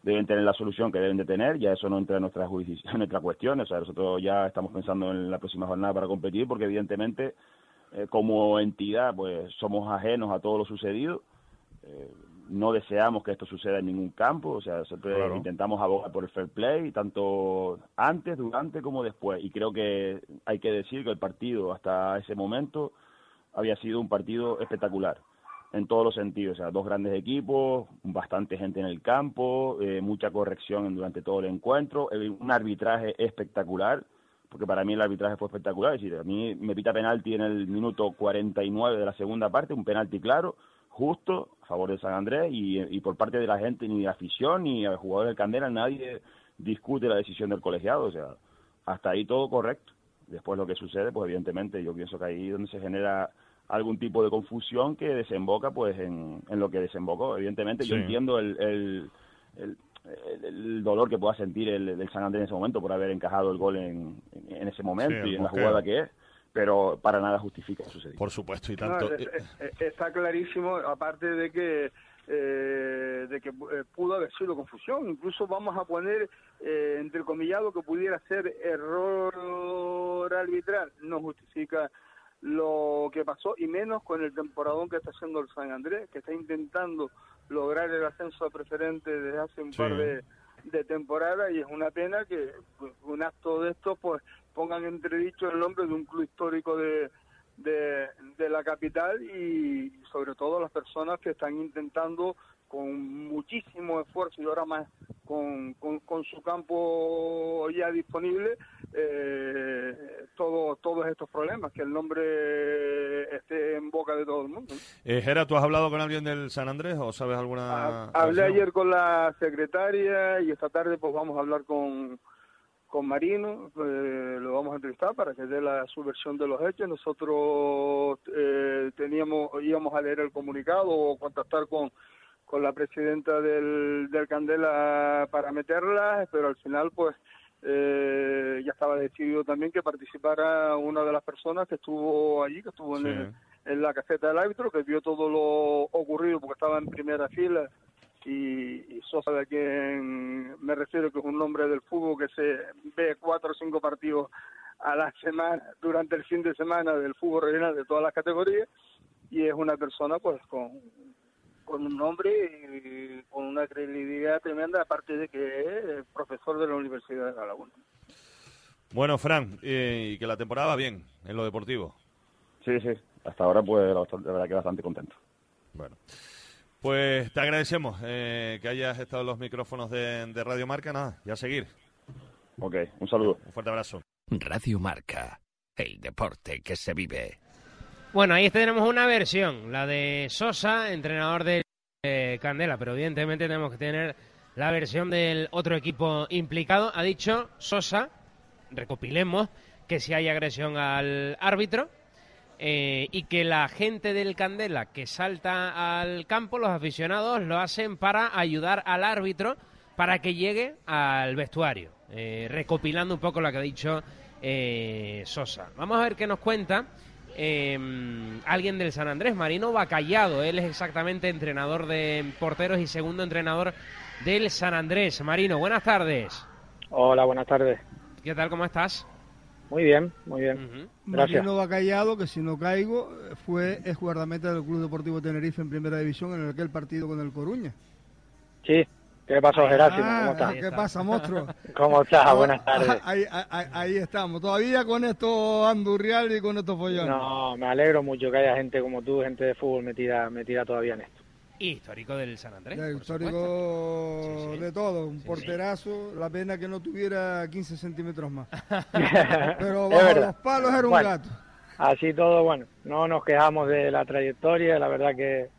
deben tener la solución que deben de tener, ya eso no entra en jurisdic- en nuestras cuestiones, o sea, nosotros ya estamos pensando en la próxima jornada para competir porque evidentemente eh, como entidad pues somos ajenos a todo lo sucedido eh, no deseamos que esto suceda en ningún campo, o sea, siempre Claro. intentamos abogar por el fair play, tanto antes, durante como después. Y creo que hay que decir que el partido hasta ese momento había sido un partido espectacular en todos los sentidos, o sea, dos grandes equipos, bastante gente en el campo, eh, mucha corrección durante todo el encuentro, eh, un arbitraje espectacular, porque para mí el arbitraje fue espectacular. Es decir, a mí me pita penalti en el minuto 49 de la segunda parte, un penalti claro, justo, a favor de San Andrés, y, por parte de la gente, ni de afición, ni a jugadores del Candela, nadie discute la decisión del colegiado. O sea, hasta ahí todo correcto. Después lo que sucede, pues evidentemente yo pienso que ahí donde se genera algún tipo de confusión que desemboca pues en, en lo que desembocó. Evidentemente yo entiendo el, el, el- el- el dolor que pueda sentir el, el San Andrés en ese momento por haber encajado el gol en, en- ese momento Sí, y en la jugada que es, pero para nada justifica lo sucedido. Por supuesto, y No, es- es- es- está clarísimo, aparte de que eh, de que eh, pudo haber sido confusión. Incluso vamos a poner eh, entrecomillado que pudiera ser error arbitral. No justifica lo que pasó y menos con el temporadón que está haciendo el San Andrés, que está intentando lograr el ascenso a preferente desde hace un Sí. par de, de temporadas y es una pena que un acto de estos pues pongan en entredicho el nombre de un club histórico de, de, de la capital y sobre todo las personas que están intentando con muchísimo esfuerzo y ahora más con, con, con su campo ya disponible eh, todo, todos estos problemas, que el nombre esté en boca de todo el mundo. ¿no? Eh, Gera, ¿tú has hablado con alguien del San Andrés o sabes alguna...? Hablé versión? ayer con la secretaria y esta tarde pues vamos a hablar con, con Marino, eh, lo vamos a entrevistar para que dé la, su versión de los hechos. Nosotros eh, teníamos, íbamos a leer el comunicado o contactar con, con la presidenta del, del Candela para meterla, pero al final pues eh, ya estaba decidido también que participara una de las personas que estuvo allí, que estuvo en, el- en la caseta del árbitro, que vio todo lo ocurrido porque estaba en primera fila y, y Sosa, de quien me refiero, que es un hombre del fútbol que se ve cuatro o cinco partidos a la semana, durante el fin de semana del fútbol regional de todas las categorías, y es una persona pues con, con un nombre y con una credibilidad tremenda, aparte de que es profesor de la Universidad de La Laguna. Bueno, Fran, eh, y que la temporada va bien en lo deportivo. Sí, sí, hasta ahora pues la, la verdad que bastante contento. Bueno. Pues te agradecemos eh, que hayas estado en los micrófonos de, de Radio Marca. Nada, y a seguir. Ok, un saludo. Un fuerte abrazo. Radio Marca, el deporte que se vive. Bueno, ahí tenemos una versión, la de Sosa, entrenador del eh, Candela, pero evidentemente tenemos que tener la versión del otro equipo implicado. Ha dicho Sosa, recopilemos, que si hay agresión al árbitro eh, y que la gente del Candela que salta al campo, los aficionados, lo hacen para ayudar al árbitro para que llegue al vestuario, eh, recopilando un poco lo que ha dicho Sosa. Vamos a ver qué nos cuenta eh, alguien del San Andrés, Marino Bacallado. Él es exactamente entrenador de porteros y segundo entrenador del San Andrés. Marino, buenas tardes. Hola, buenas tardes. ¿Qué tal? ¿Cómo estás? Muy bien, muy bien. Gracias. Marino Bacallado, que si no caigo, fue es guardameta del Club Deportivo Tenerife en Primera División en aquel partido con el Coruña. Sí, ¿qué pasó, Gerásimo? Ah, ¿Cómo estás? ¿Qué pasa, monstruo? ¿Cómo estás? Buenas tardes. Ahí, ahí- ahí estamos, todavía con esto andurrial y con estos follones. No, me alegro mucho que haya gente como tú, gente de fútbol metida, metida todavía en esto. Histórico del San Andrés. Histórico de todo, un porterazo, la pena que no tuviera 15 centímetros más. Pero bajo los palos era un Bueno, gato. Así todo, bueno, no nos quejamos de la trayectoria, la verdad que,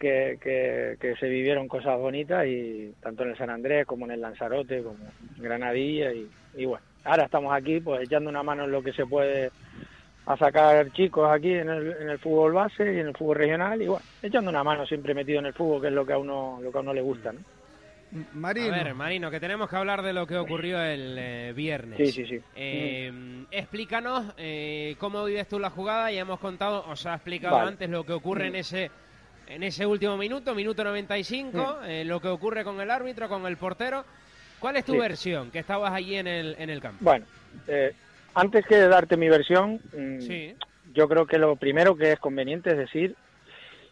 que, que, que se vivieron cosas bonitas y tanto en el San Andrés como en el Lanzarote, como en Granadilla y, y bueno, ahora estamos aquí pues echando una mano en lo que se puede a sacar chicos aquí en el, en el fútbol base y en el fútbol regional y bueno, echando una mano siempre metido en el fútbol que es lo que a uno lo que a uno le gusta, ¿no? Marino. A ver, Marino, que tenemos que hablar de lo que ocurrió el eh, viernes. Sí, sí, sí. Eh, Explícanos eh, cómo vives tú la jugada. Ya hemos contado, os ha explicado Vale. antes lo que ocurre en ese en ese último minuto, minuto 95, eh, lo que ocurre con el árbitro, con el portero. ¿Cuál es tu Sí. versión? Que estabas allí en el, en el campo. Bueno, eh, antes que darte mi versión, mm, Sí. yo creo que lo primero que es conveniente es decir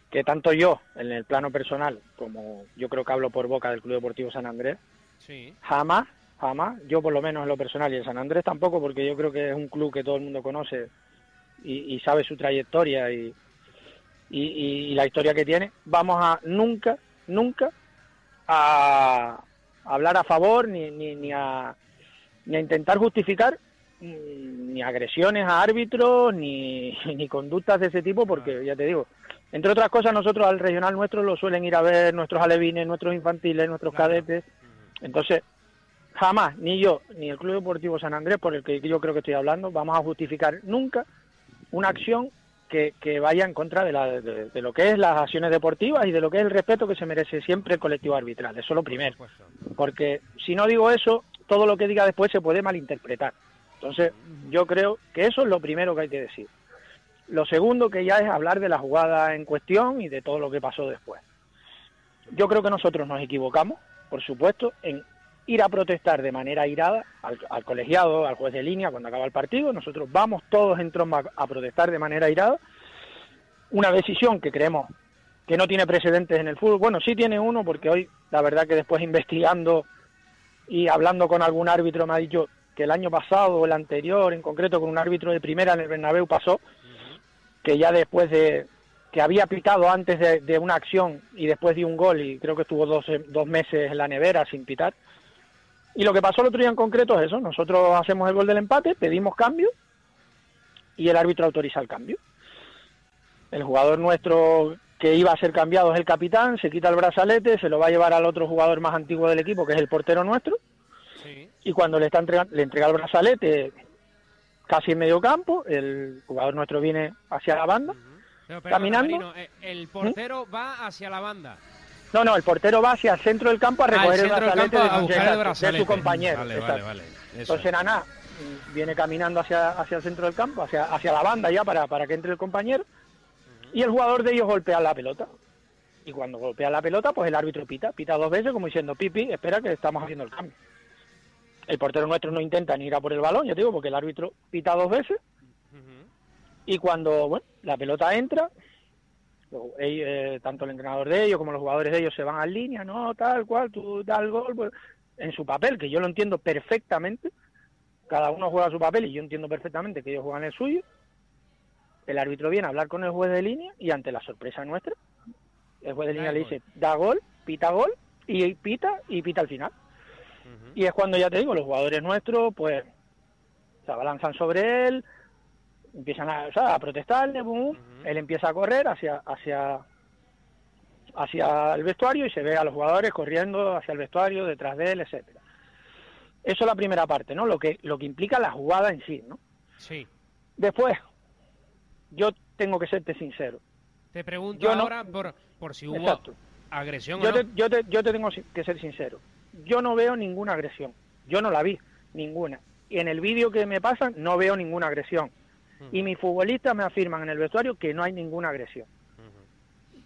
que tanto yo, en el plano personal, como yo creo que hablo por boca del Club Deportivo San Andrés, Sí. jamás, jamás, yo por lo menos en lo personal y el San Andrés tampoco, porque yo creo que es un club que todo el mundo conoce y, y sabe su trayectoria y, y, y- la historia que tiene, vamos a nunca, nunca a hablar a favor ni, ni, ni, a, ni a intentar justificar mm, ni agresiones a árbitros ni, ni conductas de ese tipo, porque ya te digo, entre otras cosas nosotros al regional nuestro lo suelen ir a ver nuestros alevines, nuestros infantiles, nuestros cadetes. Entonces, jamás, ni yo, ni el Club Deportivo San Andrés, por el que yo creo que estoy hablando, vamos a justificar nunca una acción que, que vaya en contra de, la, de, de lo que es las acciones deportivas y de lo que es el respeto que se merece siempre el colectivo arbitral. Eso es lo primero. Porque si no digo eso, todo lo que diga después se puede malinterpretar. Entonces, yo creo que eso es lo primero que hay que decir. Lo segundo que ya es hablar de la jugada en cuestión y de todo lo que pasó después. Yo creo que nosotros nos equivocamos, por supuesto, en ir a protestar de manera irada al, colegiado, al juez de línea cuando acaba el partido. Nosotros vamos todos en tromba a protestar de manera irada. Una decisión que creemos que no tiene precedentes en el fútbol. Bueno, sí tiene uno porque hoy, la verdad que después investigando y hablando con algún árbitro me ha dicho que el año pasado o el anterior, en concreto con un árbitro de primera en el Bernabéu pasó, que ya después de que había pitado antes de, de una acción y después de un gol y creo que estuvo dos, dos meses en la nevera sin pitar. Y lo que pasó el otro día en concreto es eso, nosotros hacemos el gol del empate, pedimos cambio y el árbitro autoriza el cambio. El jugador nuestro que iba a ser cambiado es el capitán, se quita el brazalete, se lo va a llevar al otro jugador más antiguo del equipo, que es el portero nuestro, y cuando le, está entrega- le entrega el brazalete casi en medio campo, el jugador nuestro viene hacia la banda, Pero, caminando. Marino, eh, el portero va hacia la banda. No, no, el portero va hacia el centro del campo a Ah, recoger el del brazalete, campo de, a el brazalete. su compañero. Vale, vale, Entonces Naná mm, viene caminando hacia, hacia el centro del campo, hacia, hacia la banda ya para, para que entre el compañero, y el jugador de ellos golpea la pelota. Y cuando golpea la pelota, pues el árbitro pita, pita dos veces como diciendo, pipi, espera que estamos haciendo el cambio. El portero nuestro no intenta ni ir a por el balón, te digo, porque el árbitro pita dos veces. Y cuando, bueno, la pelota entra, ellos, eh, tanto el entrenador de ellos como los jugadores de ellos se van a línea, no, tal cual, tú da el gol, pues, en su papel, que yo lo entiendo perfectamente, cada uno juega su papel y yo entiendo perfectamente que ellos juegan el suyo, el árbitro viene a hablar con el juez de línea y ante la sorpresa nuestra, el juez de línea le dice, da gol, pita gol, y pita, y pita al final. Y es cuando ya te digo, los jugadores nuestros, pues, se abalanzan sobre él, empiezan a, o sea, a protestarle, bum, él empieza a correr hacia, hacia, hacia el vestuario y se ve a los jugadores corriendo hacia el vestuario, detrás de él, etcétera. Eso es la primera parte, ¿no? Lo que, lo que implica la jugada en sí, ¿no? Sí. Después, yo tengo que serte sincero. Te pregunto Yo no- ahora por, por si hubo Exacto. agresión Yo o no. te, yo, te, yo te tengo que ser sincero. Yo no veo ninguna agresión. Yo no la vi, ninguna. Y en el vídeo que me pasan no veo ninguna agresión. Y mis futbolistas me afirman en el vestuario que no hay ninguna agresión.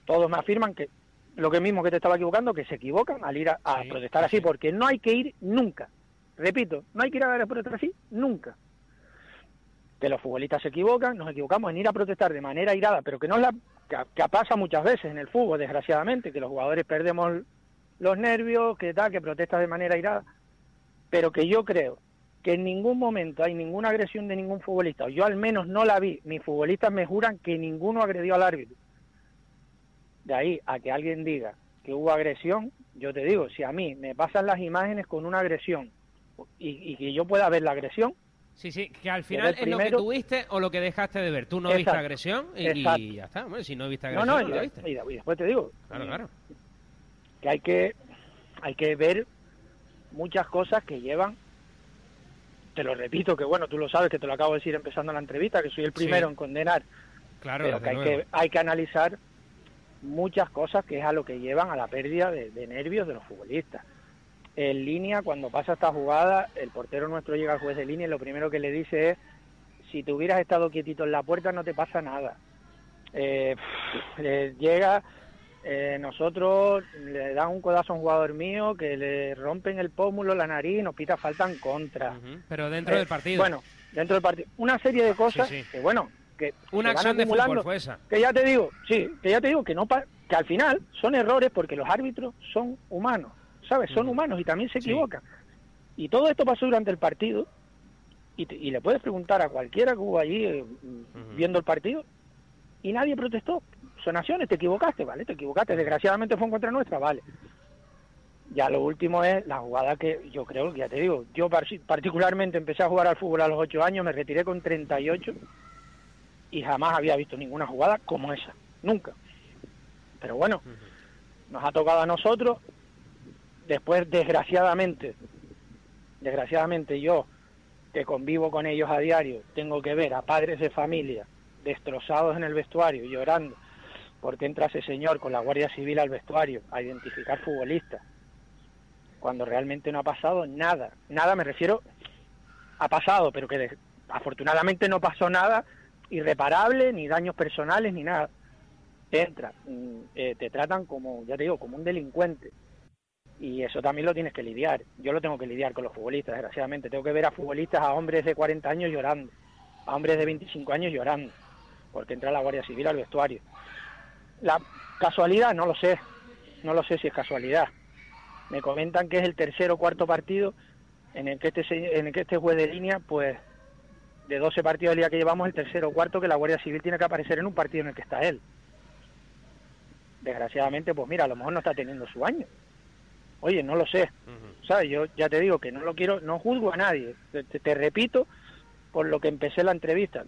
Todos me afirman que lo que mismo que te estaba equivocando, que se equivocan al ir a, a protestar así, porque no hay que ir nunca. Repito, no hay que ir a protestar así nunca. Que los futbolistas se equivocan, nos equivocamos en ir a protestar de manera irada, pero que no es la que, que pasa muchas veces en el fútbol, desgraciadamente, que los jugadores perdemos los nervios, que tal, que protestas de manera irada, pero que yo creo que en ningún momento hay ninguna agresión de ningún futbolista, yo al menos no la vi, mis futbolistas me juran que ninguno agredió al árbitro. De ahí a que alguien diga que hubo agresión, yo te digo, si a mí me pasan las imágenes con una agresión y, y que yo pueda ver la agresión, Sí, sí, que al final es lo que tuviste o lo que dejaste de ver. Tú no viste Exacto. agresión y, ya está. Hombre, si no viste agresión, no, no, y, la viste. y después te digo, Claro, claro. que hay que hay que ver muchas cosas que llevan te lo repito que bueno tú lo sabes que te lo acabo de decir empezando la entrevista que soy el primero Sí. en condenar. Claro, pero que hay que hay que analizar muchas cosas que es a lo que llevan a la pérdida de, de nervios de los futbolistas. En línea cuando pasa esta jugada el portero nuestro llega al juez de línea y lo primero que le dice es si te hubieras estado quietito en la puerta no te pasa nada eh, eh, llega eh, nosotros le dan un codazo a un jugador mío que le rompen el pómulo, la nariz, nos pita falta en contra. Pero dentro Eh, del partido. Bueno, dentro del partido. Una serie de cosas Sí, sí. que, bueno, que Una acción de fútbol fue esa. Que ya te digo, sí, que ya te digo que no pa- que al final son errores porque los árbitros son humanos, ¿sabes? Son humanos y también se equivocan. Y todo esto pasó durante el partido y, te- y le puedes preguntar a cualquiera que hubo allí eh, viendo el partido y nadie protestó. Son acciones, te equivocaste, ¿vale? Te equivocaste, desgraciadamente fue en contra nuestra, vale. Ya lo último es la jugada que yo creo, que ya te digo, yo par- particularmente empecé a jugar al fútbol a los 8 años, me retiré con 38 y jamás había visto ninguna jugada como esa, nunca. Pero bueno, nos ha tocado a nosotros, después desgraciadamente, desgraciadamente yo, que convivo con ellos a diario, tengo que ver a padres de familia destrozados en el vestuario, llorando, porque entra ese señor con la Guardia Civil al vestuario a identificar futbolistas, cuando realmente no ha pasado nada. Nada, me refiero, ha pasado, pero que afortunadamente no pasó nada irreparable, ni daños personales, ni nada. Entra, mm, eh, te tratan como, ya te digo, como un delincuente. Y eso también lo tienes que lidiar. Yo lo tengo que lidiar con los futbolistas, desgraciadamente. Tengo que ver a futbolistas, a hombres de 40 años llorando, a hombres de 25 años llorando, porque entra la Guardia Civil al vestuario. La casualidad, no lo sé. No lo sé si es casualidad. Me comentan que es el tercer o cuarto partido en el que este, en el que este juez de línea, pues, de 12 partidos del día que llevamos, el tercero o cuarto que la Guardia Civil tiene que aparecer en un partido en el que está él. Desgraciadamente, pues mira, a lo mejor no está teniendo su año. Oye, no lo sé. ¿Sabes? Yo ya te digo que no lo quiero, no juzgo a nadie. Te, te- te repito por lo que empecé la entrevista.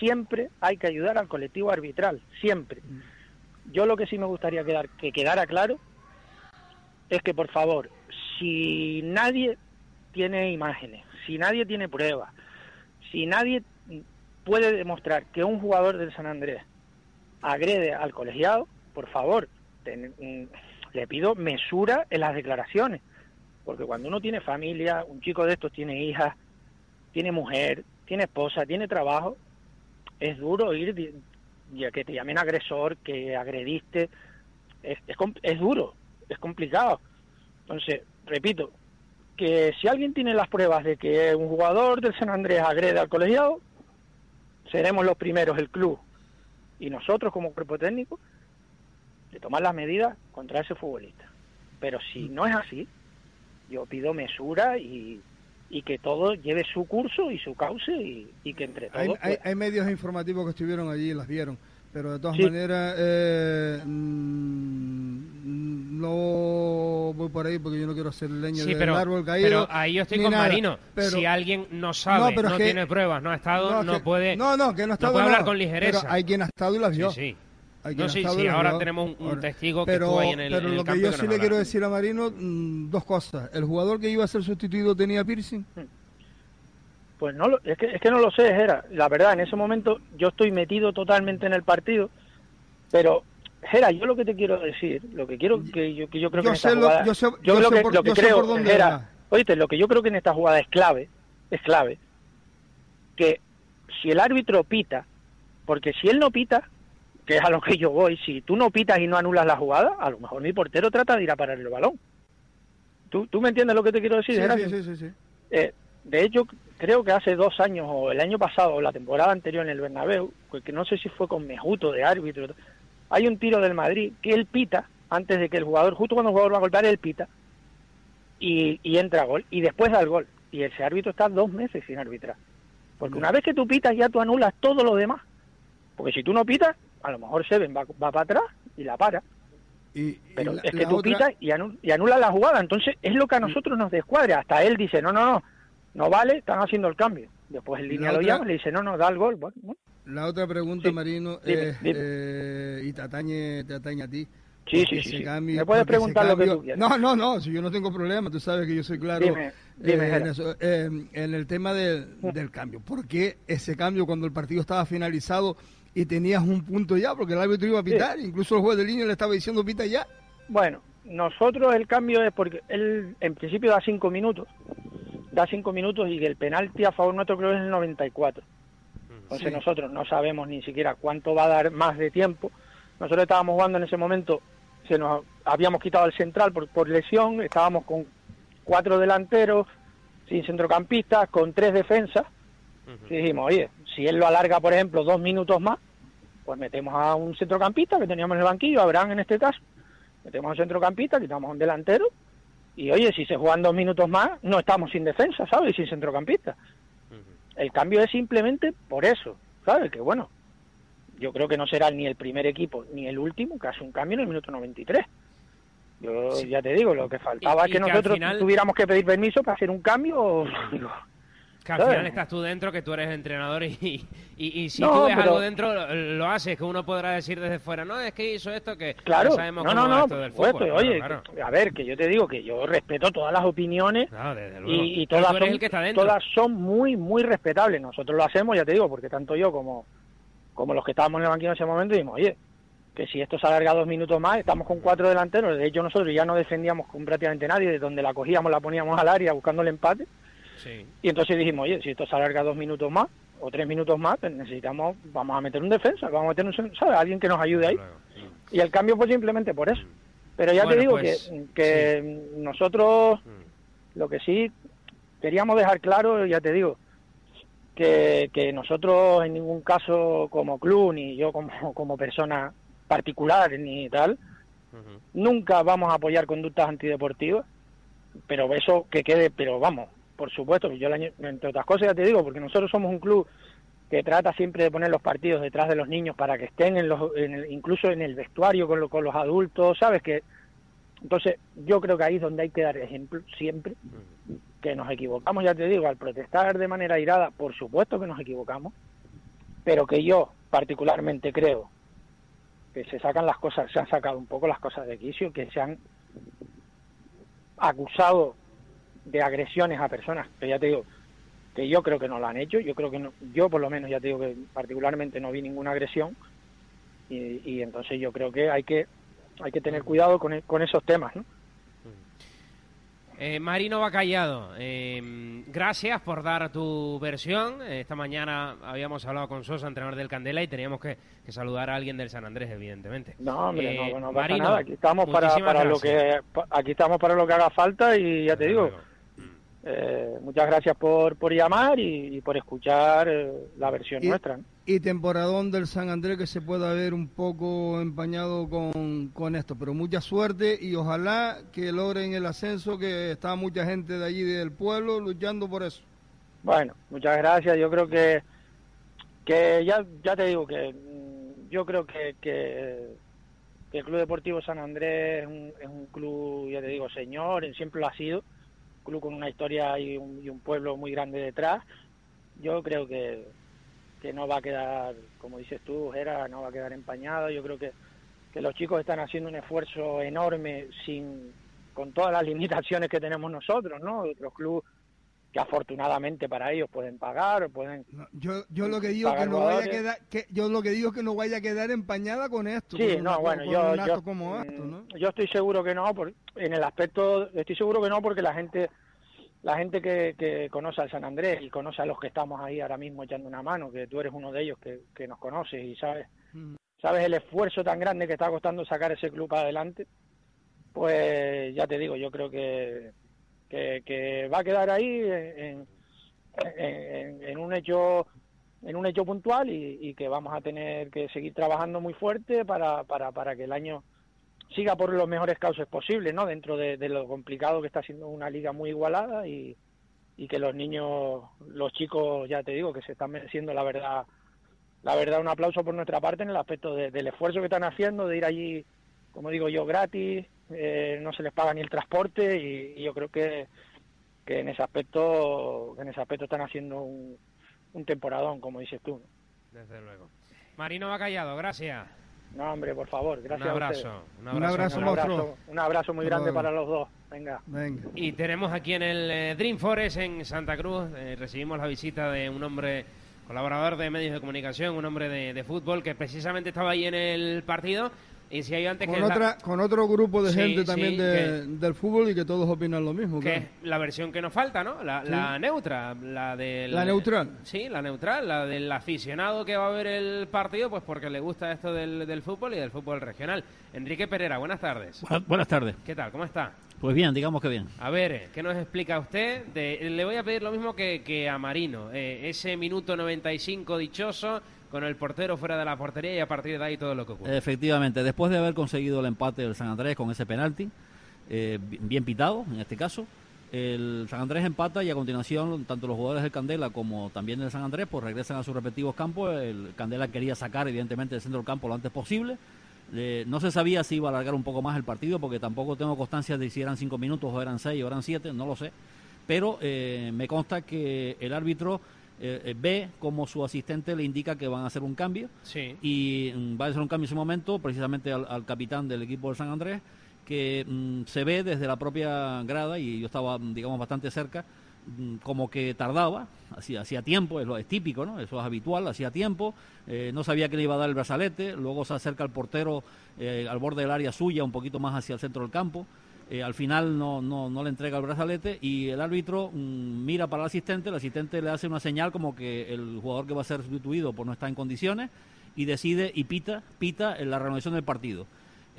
Mm, Siempre hay que ayudar al colectivo arbitral, siempre. Yo lo que sí me gustaría quedar, que quedara claro es que, por favor, si nadie tiene imágenes, si nadie tiene pruebas, si nadie puede demostrar que un jugador del San Andrés agrede al colegiado, por favor, ten- mm, le pido mesura en las declaraciones, porque cuando uno tiene familia, un chico de estos tiene hijas, tiene mujer, tiene esposa, tiene trabajo, es duro ir ya que te llamen agresor, que agrediste, es, es, es duro, es complicado. Entonces, repito, que si alguien tiene las pruebas de que un jugador del San Andrés agrede al colegiado, seremos los primeros, el club y nosotros como cuerpo técnico, de tomar las medidas contra ese futbolista. Pero si no es así, yo pido mesura y, y que todo lleve su curso y su cauce y, y que entre todos... Hay, pues, hay medios informativos que estuvieron allí y las vieron, pero de todas Sí. maneras eh, mm, no voy por ahí porque yo no quiero hacer leña Sí, del pero, árbol caído. pero ahí yo estoy con nada. Marino. Pero- si alguien no sabe, No, no, pero es que- tiene pruebas, no ha estado, no, que- puede, no, no, que no, ha estado, puede hablar no, con ligereza. Pero hay quien ha estado y las vio. Sí, No, sí, sí, ahora tenemos un- Ahora, testigo que pero, estuvo ahí en el- Pero en el lo que yo que sí le quiero decir a Marino, mm, dos cosas. El jugador que iba a ser sustituido tenía piercing. Pues no, lo- es que, es que no lo sé, Gera. La verdad, en ese momento yo estoy metido totalmente en el partido, pero Gera, yo lo que te quiero decir, lo que quiero que yo, que yo creo Yo que en esta lo- jugada, yo sé- yo lo sé que, por- lo que creo, por dónde Gera, va. oíste, lo que yo creo que en esta jugada es clave, es clave, que si el árbitro pita, porque si él no pita, que es a lo que yo voy, si tú no pitas y no anulas la jugada, a lo mejor mi portero trata de ir a parar el balón. ¿Tú, tú me entiendes lo que te quiero decir? Sí, sí, sí, sí. Eh, de hecho, creo que hace dos años, o el año pasado, o la temporada anterior en el Bernabéu, que no sé si fue con Mejuto de árbitro, hay un tiro del Madrid que él pita antes de que el jugador, justo cuando el jugador va a golpear, él pita y, y entra a gol, y después da el gol. Y ese árbitro está dos meses sin arbitrar. Porque una vez que tú pitas, ya tú anulas todo lo demás. Porque si tú no pitas, a lo mejor Seven va, va para atrás y la para. Pero la- es que tú otra- pitas y, anu- y anulas la jugada. Entonces es lo que a nosotros nos descuadra. Hasta él dice, no, no, no, no vale, están haciendo el cambio. Después el línea lo llama y le dice, no, no, da el gol. Bueno. La otra pregunta, Marino, dime, es, dime. eh, y te atañe, te atañe a ti. Sí, sí, sí, Me puedes preguntar lo que tú quieras. No, no, no, si yo no tengo problema, tú sabes que yo soy claro Dime, dime, eh, en, Jera. eso. Eh, en el tema del, del cambio. ¿Por qué ese cambio cuando el partido estaba finalizado y tenías un punto ya? Porque el árbitro iba a pitar, incluso el juez de línea le estaba diciendo pita ya. Bueno, nosotros el cambio es porque él en principio da cinco minutos. Da cinco minutos y el penalti a favor nuestro creo es el 94. Entonces Sí. nosotros no sabemos ni siquiera cuánto va a dar más de tiempo. Nosotros estábamos jugando en ese momento, se nos habíamos quitado el central por, por lesión, estábamos con cuatro delanteros, sin centrocampistas, con tres defensas. Y dijimos, oye, si él lo alarga, por ejemplo, dos minutos más, pues metemos a un centrocampista que teníamos en el banquillo, Abraham en este caso, metemos a un centrocampista, quitamos a un delantero, y oye, si se juegan dos minutos más, no estamos sin defensa, ¿sabes? Y sin centrocampista. El cambio es simplemente por eso, ¿sabes? Que bueno, yo creo que no será ni el primer equipo ni el último que hace un cambio en el minuto 93. Yo ya te digo, lo que faltaba Y- es que nosotros final- tuviéramos que pedir permiso para hacer un cambio. Que al ¿sabes? final estás tú dentro, que tú eres entrenador y, y, y si No, tú ves pero- algo dentro, lo, lo haces, que uno podrá decir desde fuera, no, es que hizo esto, que Claro, ya sabemos no, cómo no, no, esto del fútbol. Oye, claro, claro. que- a ver, que yo te digo que yo respeto todas las opiniones y, todas, son, que está todas son muy, muy respetables. Nosotros lo hacemos, ya te digo, porque tanto yo como, como los que estábamos en el banquillo en ese momento dijimos, oye, que si esto se alarga dos minutos más, estamos con cuatro delanteros. De hecho, nosotros ya no defendíamos con prácticamente nadie, de donde la cogíamos la poníamos al área buscando el empate. Sí. Y entonces dijimos, oye, si esto se alarga dos minutos más o tres minutos más, pues necesitamos, vamos a meter un defensa, vamos a meter un, ¿sabes? alguien que nos ayude ahí. Y el cambio fue simplemente por eso. Pero ya Bueno, te digo pues, que, que nosotros lo que sí queríamos dejar claro, ya te digo, que, que nosotros en ningún caso como club, ni yo como, como persona particular, ni tal, nunca vamos a apoyar conductas antideportivas, pero eso que quede, pero vamos, por supuesto, yo entre otras cosas ya te digo, porque nosotros somos un club que trata siempre de poner los partidos detrás de los niños para que estén en los, en el- incluso en el vestuario con, lo- con los adultos, ¿sabes? que Entonces yo creo que ahí es donde hay que dar ejemplo siempre, que nos equivocamos, ya te digo, al protestar de manera irada, por supuesto que nos equivocamos, pero que yo particularmente creo que se sacan las cosas, se han sacado un poco las cosas de quicio, que se han acusado de agresiones a personas, que ya te digo, que yo creo que no lo han hecho, yo creo que no, yo por lo menos ya te digo que particularmente no vi ninguna agresión y, y entonces yo creo que hay que hay que tener cuidado con, e- con esos temas, ¿no? Eh, Marino Bacallado, eh, gracias por dar tu versión. Esta mañana habíamos hablado con Sosa, entrenador del Candela, y teníamos que, que saludar a alguien del San Andrés, evidentemente. No, hombre, Eh, no, no pasa Marino, nada. Aquí estamos para, para lo que aquí estamos para lo que haga falta y ya te digo. Eh, muchas gracias por, por llamar y, y por escuchar eh, la versión Y- nuestra. ¿no? Y temporadón del San Andrés que se pueda ver un poco empañado con, con esto, pero mucha suerte y ojalá que logren el ascenso, que está mucha gente de allí del pueblo luchando por eso. Bueno, muchas gracias. Yo creo que que ya ya te digo que mm, yo creo que, que, que el Club Deportivo San Andrés es un, es un club, ya te digo, señor, siempre lo ha sido, club con una historia y un, y un pueblo muy grande detrás. Yo creo que, que no va a quedar, como dices tú, Gera, no va a quedar empañado. Yo creo que, que los chicos están haciendo un esfuerzo enorme sin con todas las limitaciones que tenemos nosotros, ¿no? Otros clubes que afortunadamente para ellos pueden pagar o pueden Yo, yo lo que digo que no vaya a quedar, que yo lo que digo es que no vaya a quedar empañada con esto. Sí, con no, bueno, yo, yo, como mm, esto, ¿no? yo estoy seguro que no, por, en el aspecto, estoy seguro que no porque la gente, la gente que, que conoce al San Andrés y conoce a los que estamos ahí ahora mismo echando una mano, que tú eres uno de ellos que, que nos conoces y sabes, sabes el esfuerzo tan grande que está costando sacar ese club adelante, pues ya te digo, yo creo que, que, que va a quedar ahí en, en- un hecho en un hecho puntual y, que vamos a tener que seguir trabajando muy fuerte para, para, para que el año siga por los mejores cauces posibles, ¿no? Dentro de, de lo complicado que está siendo una liga muy igualada y, y que los niños, los chicos, ya te digo, que se están mereciendo la verdad, la verdad un aplauso por nuestra parte en el aspecto de- del esfuerzo que están haciendo de ir allí, como digo yo, gratis, eh, no se les paga ni el transporte y, y yo creo que, que en ese aspecto, que en ese aspecto están haciendo un, un temporadón, como dices tú. ¿no? Desde luego. Marino Bacallado, gracias. No, hombre, por favor, gracias Un abrazo, un abrazo, Un abrazo, un monstruo. abrazo, un abrazo muy grande para los dos. Venga. Y tenemos aquí en el eh, Dream Forest en Santa Cruz, eh, recibimos la visita de un hombre colaborador de medios de comunicación, un hombre de, de fútbol que precisamente estaba ahí en el partido. Y decía yo antes Con, que la- otra, con otro grupo de Sí, gente sí, también de- del fútbol y que todos opinan lo mismo. que claro. es la versión que nos falta, ¿no? La, Sí. la neutra, la del... La neutral. Sí, la neutral, la del aficionado que va a ver el partido, pues porque le gusta esto del, del fútbol y del fútbol regional. Enrique Pereira, buenas tardes. Buenas tardes. ¿Qué tal? ¿Cómo está? Pues bien, digamos que bien. A ver, ¿qué nos explica usted? De- le voy a pedir lo mismo que, que a Marino. Eh, ese minuto 95 dichoso, con el portero fuera de la portería y a partir de ahí todo lo que ocurre. Efectivamente, después de haber conseguido el empate del San Andrés con ese penalti, eh, bi- bien pitado en este caso, el San Andrés empata y a continuación tanto los jugadores del Candela como también del San Andrés pues regresan a sus respectivos campos. El Candela quería sacar evidentemente el centro del campo lo antes posible. Eh, no se sabía si iba a alargar un poco más el partido porque tampoco tengo constancia de si eran cinco minutos o eran seis o eran siete, no lo sé. Pero eh, me consta que el árbitro eh, eh, ve como su asistente le indica que van a hacer un cambio Sí. y mm, va a hacer un cambio en ese momento precisamente al, al capitán del equipo del San Andrés que mm, se ve desde la propia grada y yo estaba mm, digamos bastante cerca como que tardaba hacía hacía tiempo es, lo, es típico no eso es habitual hacía tiempo eh, no sabía que le iba a dar el brazalete luego se acerca el portero eh, al borde del área suya un poquito más hacia el centro del campo eh, al final no, no, no le entrega el brazalete y el árbitro mm, mira para el asistente, el asistente le hace una señal como que el jugador que va a ser sustituido pues no está en condiciones y decide y pita, pita en la renovación del partido.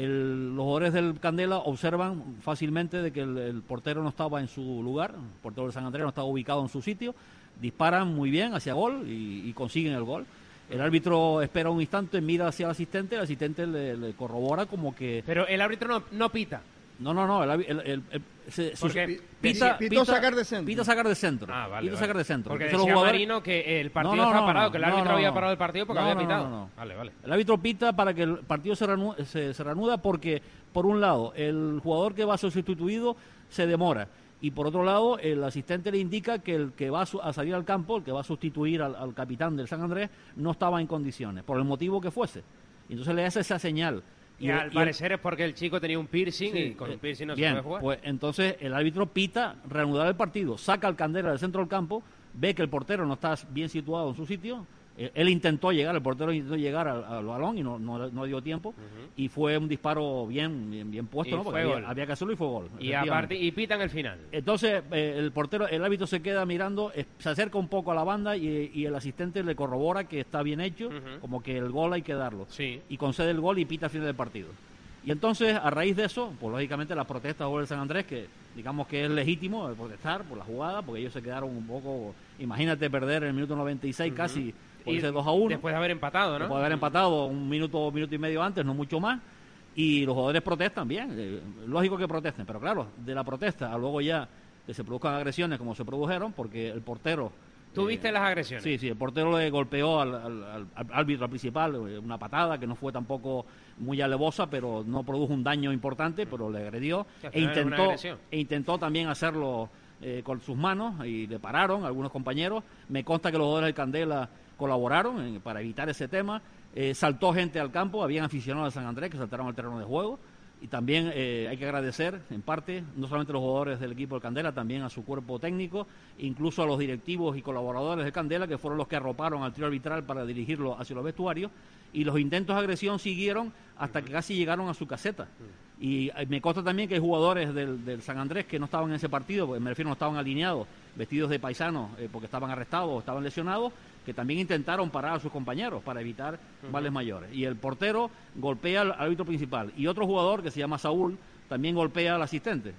El- los jugadores del Candela observan fácilmente de que el, el portero no estaba en su lugar, el portero del San Andrés no estaba ubicado en su sitio, disparan muy bien hacia gol y, y consiguen el gol. El árbitro espera un instante, mira hacia el asistente, el asistente le, le corrobora como que... Pero el árbitro no, no pita. No, no, no. El, el- el- el- se- se- Porque pita, pitó sacar de centro. Pita sacar de centro. Ah, vale, Pita vale. sacar de centro. Porque decía los jugadores- Marino que el partido No, no, parado, que el árbitro no, había parado el partido porque No, había pitado. no, no. Vale, vale. El árbitro pita para que el partido se, reanu- se, se reanuda porque, por un lado, el jugador que va a ser sustituido se demora. Y por otro lado, el asistente le indica que el que va a, salir al campo, el que va a sustituir al, al capitán del San Andrés, no estaba en condiciones, por el motivo que fuese. Y entonces le hace esa señal. Y, al parecer es porque el chico tenía un piercing Sí, y con eh, un piercing no bien, se puede jugar. Pues entonces el árbitro pita, reanudar el partido, saca al Candela del centro del campo, ve que el portero no está bien situado en su sitio. Eh, Él intentó llegar, el portero intentó llegar al, al balón y no, no, no dio tiempo. Y fue un disparo bien, bien, bien puesto, Y ¿no? Porque fue había, gol. había que hacerlo y fue gol. y, aparte, y pitan el final. Entonces eh, el portero, el árbitro se queda mirando, eh, se acerca un poco a la banda y, y el asistente le corrobora que está bien hecho, como que el gol hay que darlo. Y concede el gol y pita al final del partido. Y entonces, a raíz de eso, pues lógicamente las protestas por el San Andrés, que digamos que es legítimo el protestar por la jugada, porque ellos se quedaron un poco, imagínate perder en el minuto 96 casi, por Y ese 2 a 1. Después de haber empatado, ¿no? Después de haber empatado un minuto, minuto y medio antes, no mucho más. Y los jugadores protestan bien, eh, lógico que protesten, pero claro, de la protesta a luego ya que se produzcan agresiones como se produjeron, porque el portero... ¿Tú viste las agresiones? Sí, sí, el portero le golpeó al, al- al- al árbitro principal, eh, una patada que no fue tampoco muy alevosa, pero no produjo un daño importante, pero le agredió. E intentó, e intentó también hacerlo eh, con sus manos y le pararon algunos compañeros. Me consta que los jugadores del Candela colaboraron para evitar ese tema. Eh, saltó gente al campo, habían aficionados de San Andrés que saltaron al terreno de juego. Y también eh, hay que agradecer, en parte, no solamente a los jugadores del equipo del Candela, también a su cuerpo técnico, incluso a los directivos y colaboradores del Candela, que fueron los que arroparon al trío arbitral para dirigirlo hacia los vestuarios. Y los intentos de agresión siguieron hasta que casi llegaron a su caseta. Y eh, me consta también que hay jugadores del, San Andrés que no estaban en ese partido, porque me refiero no estaban alineados, vestidos de paisanos, porque estaban arrestados o estaban lesionados, que también intentaron parar a sus compañeros para evitar males mayores. Y el portero golpea al árbitro principal. Y otro jugador que se llama Saúl también golpea al asistente.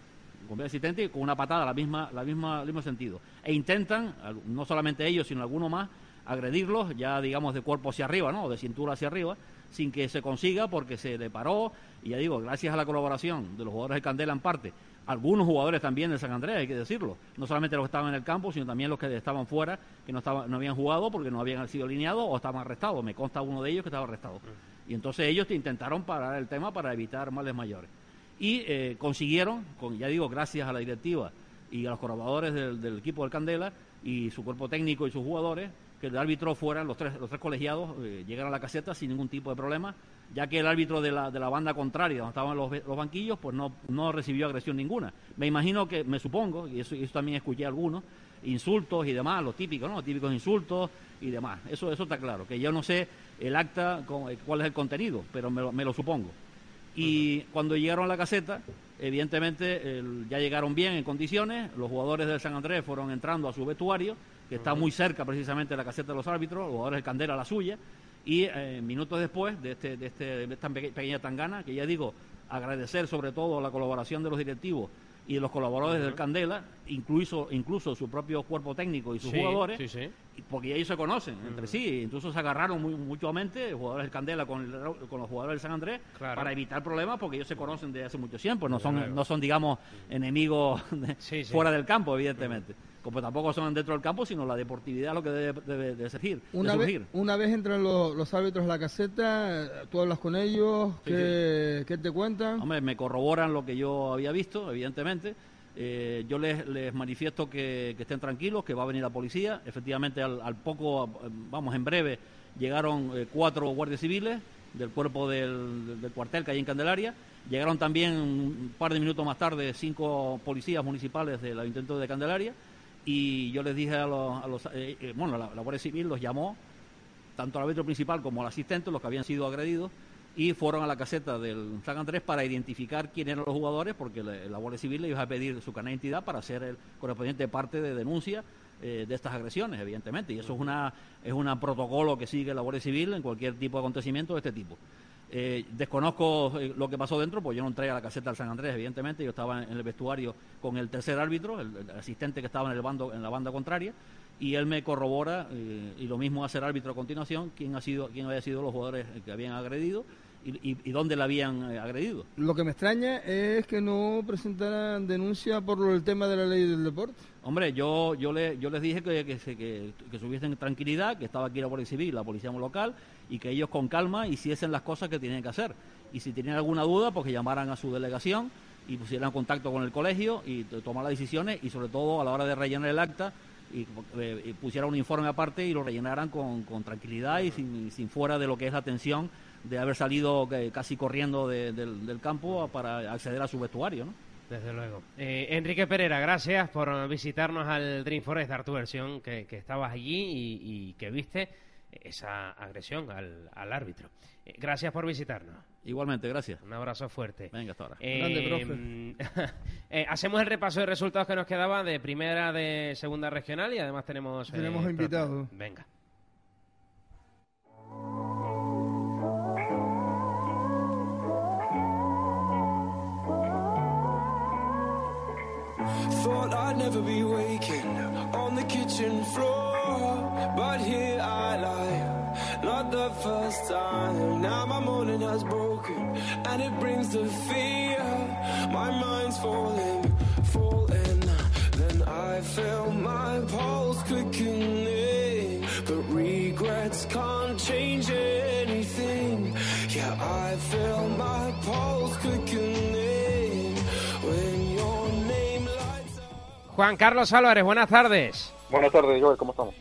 Golpea al asistente con una patada, la misma, la misma, el mismo sentido. E intentan, no solamente ellos, sino alguno más, agredirlos, ya digamos de cuerpo hacia arriba, ¿no? O de cintura hacia arriba, sin que se consiga porque se le paró. Y ya digo, gracias a la colaboración de los jugadores de Candela en parte, algunos jugadores también de San Andrés, hay que decirlo, no solamente los que estaban en el campo, sino también los que estaban fuera, que no, estaban, no habían jugado porque no habían sido alineados o estaban arrestados. Me consta uno de ellos que estaba arrestado. Y entonces ellos intentaron parar el tema para evitar males mayores. Y eh, consiguieron, con, ya digo, gracias a la directiva y a los colaboradores del, del equipo del Candela y su cuerpo técnico y sus jugadores, que el árbitro fueran los tres, los tres colegiados, eh, llegaran a la caseta sin ningún tipo de problema, ya que el árbitro de la, de la banda contraria, donde estaban los, los banquillos, pues no, no recibió agresión ninguna. Me imagino que, me supongo, y eso, eso también escuché algunos, insultos y demás, los típicos, ¿no? Los típicos insultos y demás. Eso, eso está claro, que yo no sé el acta, con- eh, cuál es el contenido, pero me lo, me lo supongo. Y cuando llegaron a la caseta, evidentemente el- ya llegaron bien en condiciones, los jugadores del San Andrés fueron entrando a su vestuario, que está muy cerca precisamente de la caseta de los árbitros, los jugadores del Candela la suya, y eh, minutos después de, este, de, este, de esta peque- pequeña tangana, que ya digo, agradecer sobre todo la colaboración de los directivos y de los colaboradores del Candela, incluso, incluso su propio cuerpo técnico y sus Sí, jugadores, sí, sí. porque ellos se conocen entre sí, incluso se agarraron muy, mutuamente, jugadores del Candela con, el- con los jugadores del San Andrés, Claro. para evitar problemas, porque ellos se conocen desde hace mucho tiempo, no son, no son digamos, enemigos de- fuera del campo, evidentemente. Como tampoco son dentro del campo, sino la deportividad lo que debe, debe de surgir. de Una vez, surgir. una vez entran los, los árbitros a la caseta, tú hablas con ellos, Sí, ¿qué, qué te cuentan? Hombre, me corroboran lo que yo había visto, evidentemente. Eh, yo les, les manifiesto que, que estén tranquilos, que va a venir la policía. Efectivamente, al, al poco, vamos, en breve, llegaron eh, cuatro guardias civiles del cuerpo del, del cuartel que hay en Candelaria. Llegaron también un par de minutos más tarde cinco policías municipales del Ayuntamiento de Candelaria. Y yo les dije a los, eh, eh, bueno, la, la Guardia Civil los llamó, tanto al árbitro principal como al asistente, los que habían sido agredidos, y fueron a la caseta del San Andrés para identificar quién eran los jugadores, porque la, Guardia Civil le iba a pedir su carnet de identidad para hacer el correspondiente parte de denuncia eh, de estas agresiones, evidentemente. Y eso es una es un protocolo que sigue la Guardia Civil en cualquier tipo de acontecimiento de este tipo. Eh, desconozco eh, lo que pasó dentro, pues yo no entré a la caseta del San Andrés, evidentemente. Yo estaba en el vestuario con el tercer árbitro, el, asistente que estaba en el bando en la banda contraria, y él me corrobora eh, y lo mismo hace el árbitro a continuación, quién ha sido quién había sido los jugadores que habían agredido y, dónde le habían eh, agredido. Lo que me extraña es que no presentaran denuncia por el tema de la ley del deporte. Hombre, yo yo, yo les dije que, que, que, que subiesen tranquilidad, que estaba aquí la Guardia Civil, la Policía Local, y que ellos con calma hiciesen las cosas que tenían que hacer. Y si tenían alguna duda, pues que llamaran a su delegación y pusieran contacto con el colegio y tomar las decisiones y sobre todo a la hora de rellenar el acta y, eh, pusieran un informe aparte y lo rellenaran con, con tranquilidad y sin, sin fuera de lo que es la tensión de haber salido eh, casi corriendo de- del, del campo para acceder a su vestuario, ¿no? Desde luego. Eh, Enrique Pereira, gracias por visitarnos al Dream Forest, dar tu versión, que, que estabas allí y, y que viste esa agresión al, al árbitro. Eh, gracias por visitarnos. Igualmente, gracias. Un abrazo fuerte. Venga, hasta ahora. Eh, eh, hacemos el repaso de resultados que nos quedaba de primera, de segunda regional y además tenemos... eh, Tenemos invitados. Venga. Never be waking on the kitchen floor, but here I lie, not the first time. Now my morning has broken, and it brings the fear. My mind's falling, falling. Then I feel my pulse quickening, but regrets can't change anything. Yeah, I feel my pulse quickening Juan Carlos Álvarez, buenas tardes. Buenas tardes, Joel, ¿cómo estamos?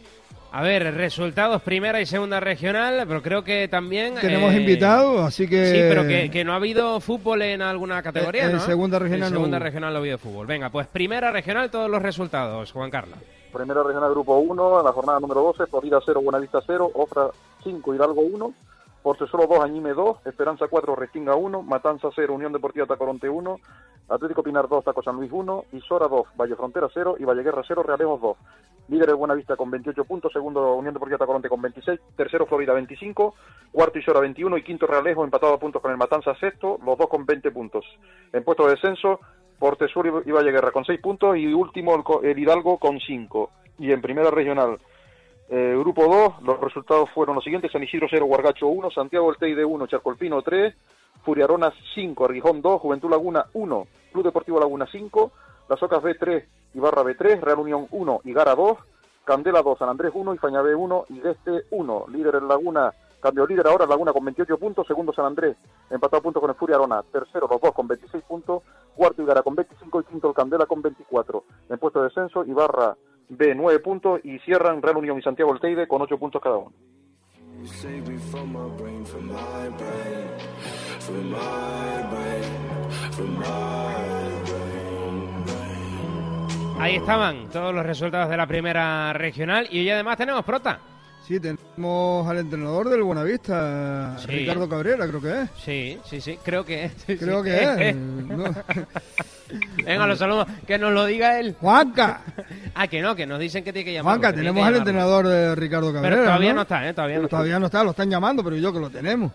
A ver, resultados primera y segunda regional, pero creo que también... Tenemos eh, invitados, así que... Sí, pero que, que no ha habido fútbol en alguna categoría, En- en ¿no? segunda regional En segunda regional no ha habido fútbol. Venga, pues primera regional, todos los resultados, Juan Carlos. Primera regional grupo 1, en la jornada número 12, Florida 0, Buenavista 0, Ofra 5, Hidalgo 1, Portesolo 2, Añime 2, Esperanza 4, Restinga 1, Matanza 0, Unión Deportiva Tacoronte 1, Atlético Pinar 2, Taco San Luis 1, Isora 2, Valle Frontera 0 y Valle Guerra 0, Realejos 2. Líder Buenavista con 28 puntos, segundo Unión Deportiva Tacoronte con 26, tercero Florida 25, cuarto Isora 21 y quinto Realejo empatado a puntos con el Matanza sexto, los dos con 20 puntos. En puesto de descenso, Portesur y Valle Guerra con 6 puntos y último el Hidalgo con 5. Y en primera regional, eh, grupo 2, los resultados fueron los siguientes: San Isidro 0, Guargacho 1, Santiago del Teide 1, Charcolpino 3, Furiaronas 5, Argijón 2, Juventud Laguna 1, Club Deportivo Laguna 5, Las Ocas B 3, Ibarra B 3, Real Unión 1, Igara 2, Candela 2, San Andrés 1 y Faña B 1 y Este 1. Líder en Laguna, cambio líder ahora Laguna con 28 puntos, segundo San Andrés, empatado a puntos con el Furia Arona, tercero los dos con 26 puntos, cuarto Igara con 25 y quinto el Candela con 24. En puesto de descenso, Ibarra B 9 puntos y cierran Real Unión y Santiago Teide con 8 puntos cada uno. Ahí estaban todos los resultados de la primera regional y hoy además tenemos prota. Sí, tenemos al entrenador del Buenavista, Sí. Ricardo Cabrera, creo que es. Sí, sí, sí, creo que es. sí, Creo sí. que es. No. Venga, los saludos. Que nos lo diga él. Juanca. Ah, que no, que nos dicen que tiene que llamar. Juanca, tenemos al entrenador de Ricardo Cabrera. Pero todavía ¿no? no está, ¿eh? Todavía no está. Todavía no está, lo están llamando, pero yo que lo tenemos.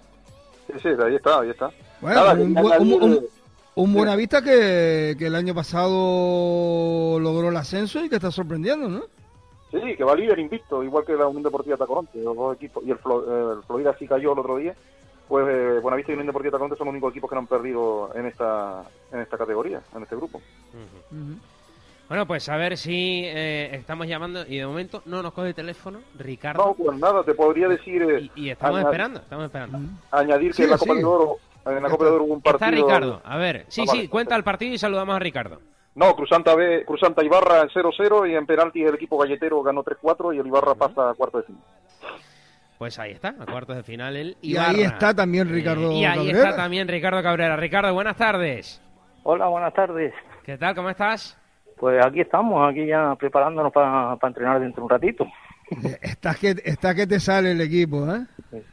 Sí, sí, ahí está, ahí está. Bueno, Nada, un un- un- Un Buenavista que, que el año pasado logró el ascenso y que está sorprendiendo, ¿no? Sí, que va líder invicto, igual que la Unión Deportiva Tacoronte, los dos equipos, y el, Flo- eh, el Florida sí cayó el otro día, pues eh, Buenavista y Unión Deportiva Tacoronte son los únicos equipos que no han perdido en esta, en esta categoría, en este grupo. Bueno, pues a ver si eh, estamos llamando y de momento no nos coge el teléfono Ricardo. No, pues nada, te podría decir... eh, Y estamos esperando, estamos esperando. Añadir que en la Copa de Oro, en la Copa de Oro hubo un partido... Está Ricardo, a ver, sí, Ah, vale. sí, cuenta el partido y saludamos a Ricardo. No, Cruzanta B, Cruzanta Ibarra en 0-0 y en penaltis el equipo galletero ganó 3-4 y el Ibarra pasa a cuarto de final. Pues ahí está, a cuartos de final el Y ahí está también Ricardo Y ahí Cabrera. está también Ricardo Cabrera. Ricardo, buenas tardes. Hola, buenas tardes. ¿Qué tal? ¿Cómo estás? Pues aquí estamos, aquí ya preparándonos para entrenar dentro de un ratito. Estás que, está que te sale el equipo, ¿eh?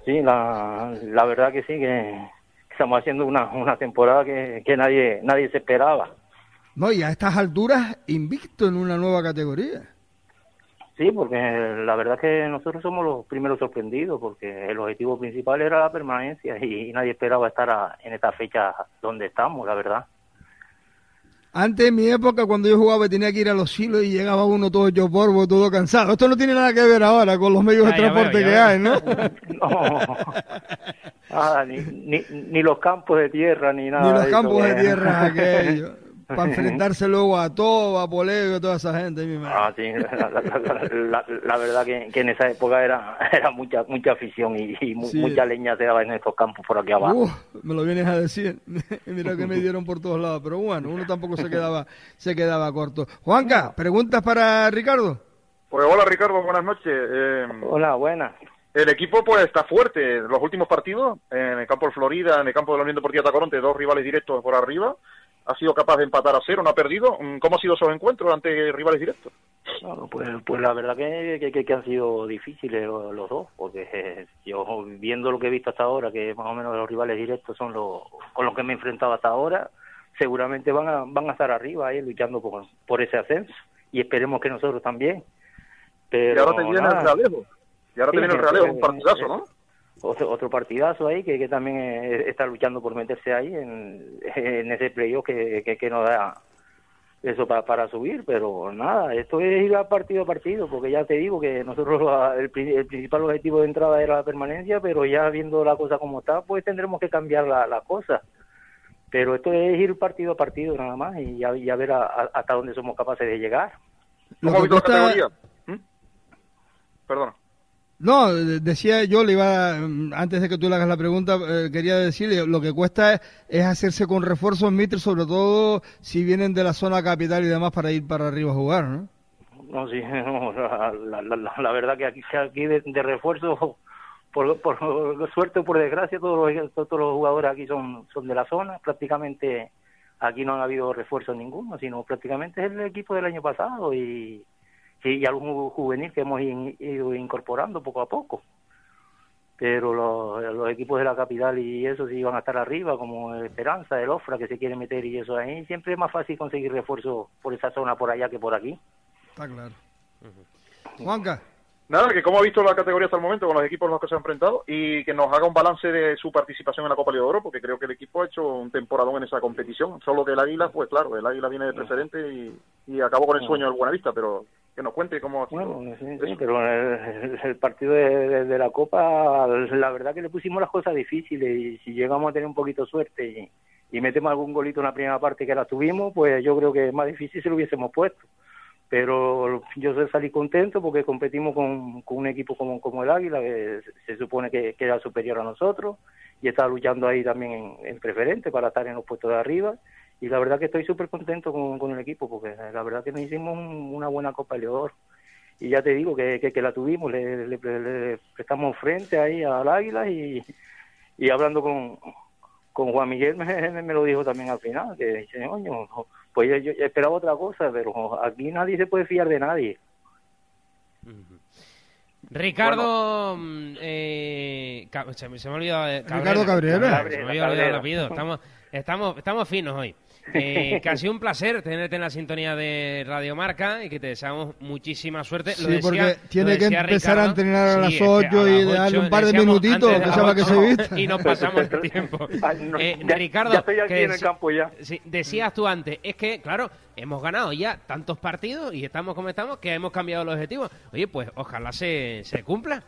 Sí, la, la verdad que sí, que estamos haciendo una, una temporada que, que nadie nadie se esperaba. No, y a estas alturas invicto en una nueva categoría. Sí, porque la verdad que nosotros somos los primeros sorprendidos, porque el objetivo principal era la permanencia y, nadie esperaba estar a- en esta fecha donde estamos, la verdad. Antes, en mi época, cuando yo jugaba, tenía que ir a los silos y llegaba uno todo hecho polvo, todo cansado. Esto no tiene nada que ver ahora con los medios Ya, de transporte veo, que hay. ¿no? No. Ah, ni, ni, ni los campos de tierra, ni nada. Ni los de eso campos de tierra aquellos. Para enfrentarse luego a todo, a Polego y toda esa gente. mi madre. Ah, sí, la, la- la- la- la verdad que, que en esa época era, era mucha mucha afición y, y mu- Sí. mucha leña se daba en estos campos por aquí abajo. Uf, me lo vienes a decir. Mira que me dieron por todos lados. Pero bueno, uno tampoco se quedaba, se quedaba corto. Juanca, ¿preguntas para Ricardo? Pues hola Ricardo, buenas noches. Eh, hola, buenas. El equipo pues está fuerte. Los últimos partidos, en el campo de Florida, en el campo de la Unión Deportiva Tacoronte, dos rivales directos por arriba. Ha sido capaz de empatar a cero, no ha perdido. Mm, ¿Cómo han sido esos encuentros ante rivales directos? Bueno, pues, pues la verdad que, que- han sido difíciles los, los dos, porque eh, yo viendo lo que he visto hasta ahora, que más o menos los rivales directos son los con los que me he enfrentado hasta ahora, seguramente van a, van a estar arriba ahí luchando por, por ese ascenso y esperemos que nosotros también. Pero y ahora te viene nada. el Realejo. Y ahora Sí, te viene el Realejo, un partidazo, ¿no? Otro, otro partidazo ahí que, que también eh, está luchando por meterse ahí en, en ese playoff que, que, que nos da eso para, para subir, pero nada, esto es ir a partido a partido, porque ya te digo que nosotros la- el, el principal objetivo de entrada era la permanencia, pero ya viendo la cosa como está, pues tendremos que cambiar la, la cosa. Pero esto es ir partido a partido nada más y ya, ya ver a- a- hasta dónde somos capaces de llegar. ¿Cómo ha visto la categoría? ¿Mm? Perdona. No, de- decía yo, le iba, mm, antes de que tú le hagas la pregunta, eh, quería decirle, lo que cuesta es, hacerse con refuerzos Mitre, sobre todo si vienen de la zona capital y demás para ir para arriba a jugar, ¿no? No, sí, no, la, la, la- la verdad que aquí, aquí de, de refuerzo, por, por suerte o por desgracia, todos los, todos los jugadores aquí son, son de la zona. Prácticamente aquí no han habido refuerzo ninguno, sino prácticamente es el equipo del año pasado y, y algún ju- juvenil que hemos in- ido incorporando poco a poco. Pero los, los equipos de la capital y eso sí van a estar arriba, como Esperanza, el Ofra, que se quiere meter y eso ahí. Siempre es más fácil conseguir refuerzo por esa zona por allá que por aquí. Está claro. Juanca. Nada, que cómo ha visto la categoría hasta el momento con los equipos en los que se ha enfrentado y que nos haga un balance de su participación en la Copa de Oro, porque creo que el equipo ha hecho un temporadón en esa competición. Solo que el Águila, pues claro, el Águila viene de preferente y, y acabó con el sueño del Buenavista, pero que nos cuente cómo ha sido Bueno, sí, sí, pero el, el partido de, de- de la Copa, la verdad que le pusimos las cosas difíciles y si llegamos a tener un poquito de suerte y, y metemos algún golito en la primera parte que la tuvimos, pues yo creo que más difícil se lo hubiésemos puesto. Pero yo salí contento porque competimos con, con un equipo como, como el Águila, que se, se supone que, que era superior a nosotros y estaba luchando ahí también en, en preferente para estar en los puestos de arriba. Y la verdad que estoy súper contento con, con el equipo porque la verdad que nos hicimos un- una buena Copa Leodoro y ya te digo que, que, que la tuvimos, le, le- le prestamos frente ahí al Águila y, y hablando con, con Juan Miguel me, me- me lo dijo también al final, que dice, coño, pues yo, yo esperaba otra cosa, pero aquí nadie se puede fiar de nadie. Ricardo, mm, eh, se, me, se me ha olvidado. Ricardo Cabrera. Se me había olvidado. Estamos, estamos, estamos finos hoy. Eh, que ha sido un placer tenerte en la sintonía de Radio Marca y que te deseamos muchísima suerte. Lo Sí, decía- porque lo tiene que decía empezar a Ricardo. entrenar a Sí, las es que 8 a y darle un par de minutitos, de que que se vista. Y nos pasamos el tiempo. Eh, ya- Ricardo, ya estoy aquí que en el campo ya. sí, decías tú antes, es que, claro, hemos ganado ya tantos partidos y estamos como estamos que hemos cambiado los objetivos. Oye, pues ojalá se, se cumpla.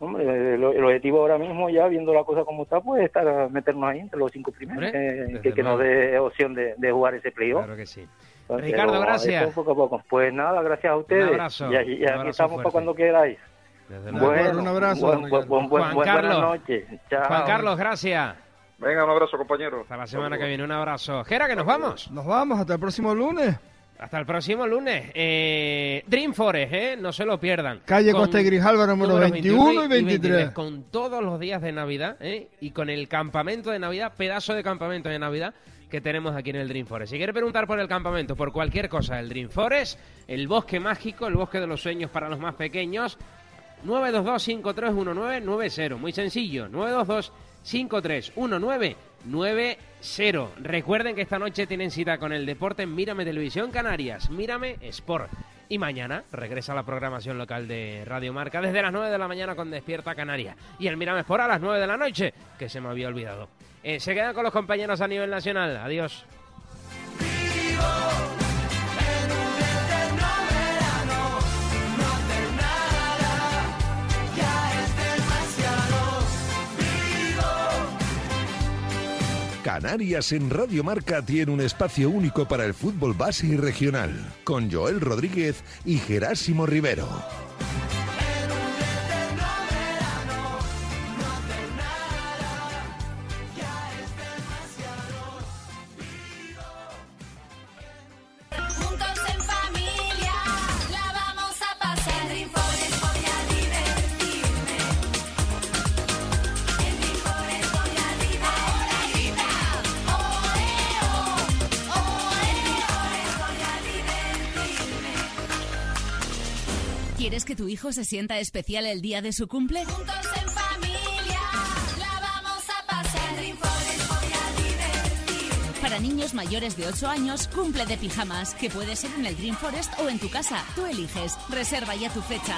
Hombre, el, el objetivo ahora mismo, ya viendo la cosa como está, pues estar meternos ahí entre los cinco primeros, eh, que, que nos dé opción de, de jugar ese playoff. Claro que sí. Ricardo, gracias. poco a poco. Pues nada, gracias a ustedes. abrazo, Y, aquí- y un aquí abrazo estamos fuerte. para cuando queráis. Desde Bueno. Un abrazo, buen- buen- buen- Juan Carlos. noches. Chao. Juan Carlos, gracias. Venga, un abrazo, compañero. Hasta la semana que viene, un abrazo. Jera, que nos vamos. Nos vamos, hasta el próximo lunes. Hasta el próximo lunes. Eh, Dream Forest, ¿eh? No se lo pierdan. Calle Con Costa y Grijalva, número números 21 y 23. Con todos los días de Navidad, ¿eh? Y con el campamento de Navidad, pedazo de campamento de Navidad que tenemos aquí en el Dream Forest. Si quiere preguntar por el campamento, por cualquier cosa del Dream Forest, el bosque mágico, el bosque de los sueños para los más pequeños, 922-531990. Muy sencillo, 922-531990. Recuerden que esta noche tienen cita con el deporte en Mírame Televisión Canarias, Mírame Sport. Y mañana regresa la programación local de Radio Marca desde las 9 de la mañana con Despierta Canarias. Y el Mírame Sport a las 9 de la noche, que se me había olvidado. Eh, se quedan con los compañeros a nivel nacional. Adiós. Canarias en Radio Marca tiene un espacio único para el fútbol base y regional, con Joel Rodríguez y Gerásimo Rivero. ¿Quieres que tu hijo se sienta especial el día de su cumple? Juntos en familia, la vamos a pasar. Para niños mayores de 8 años, cumple de pijamas, que puede ser en el Dream Forest o en tu casa. Tú eliges. Reserva ya tu fecha.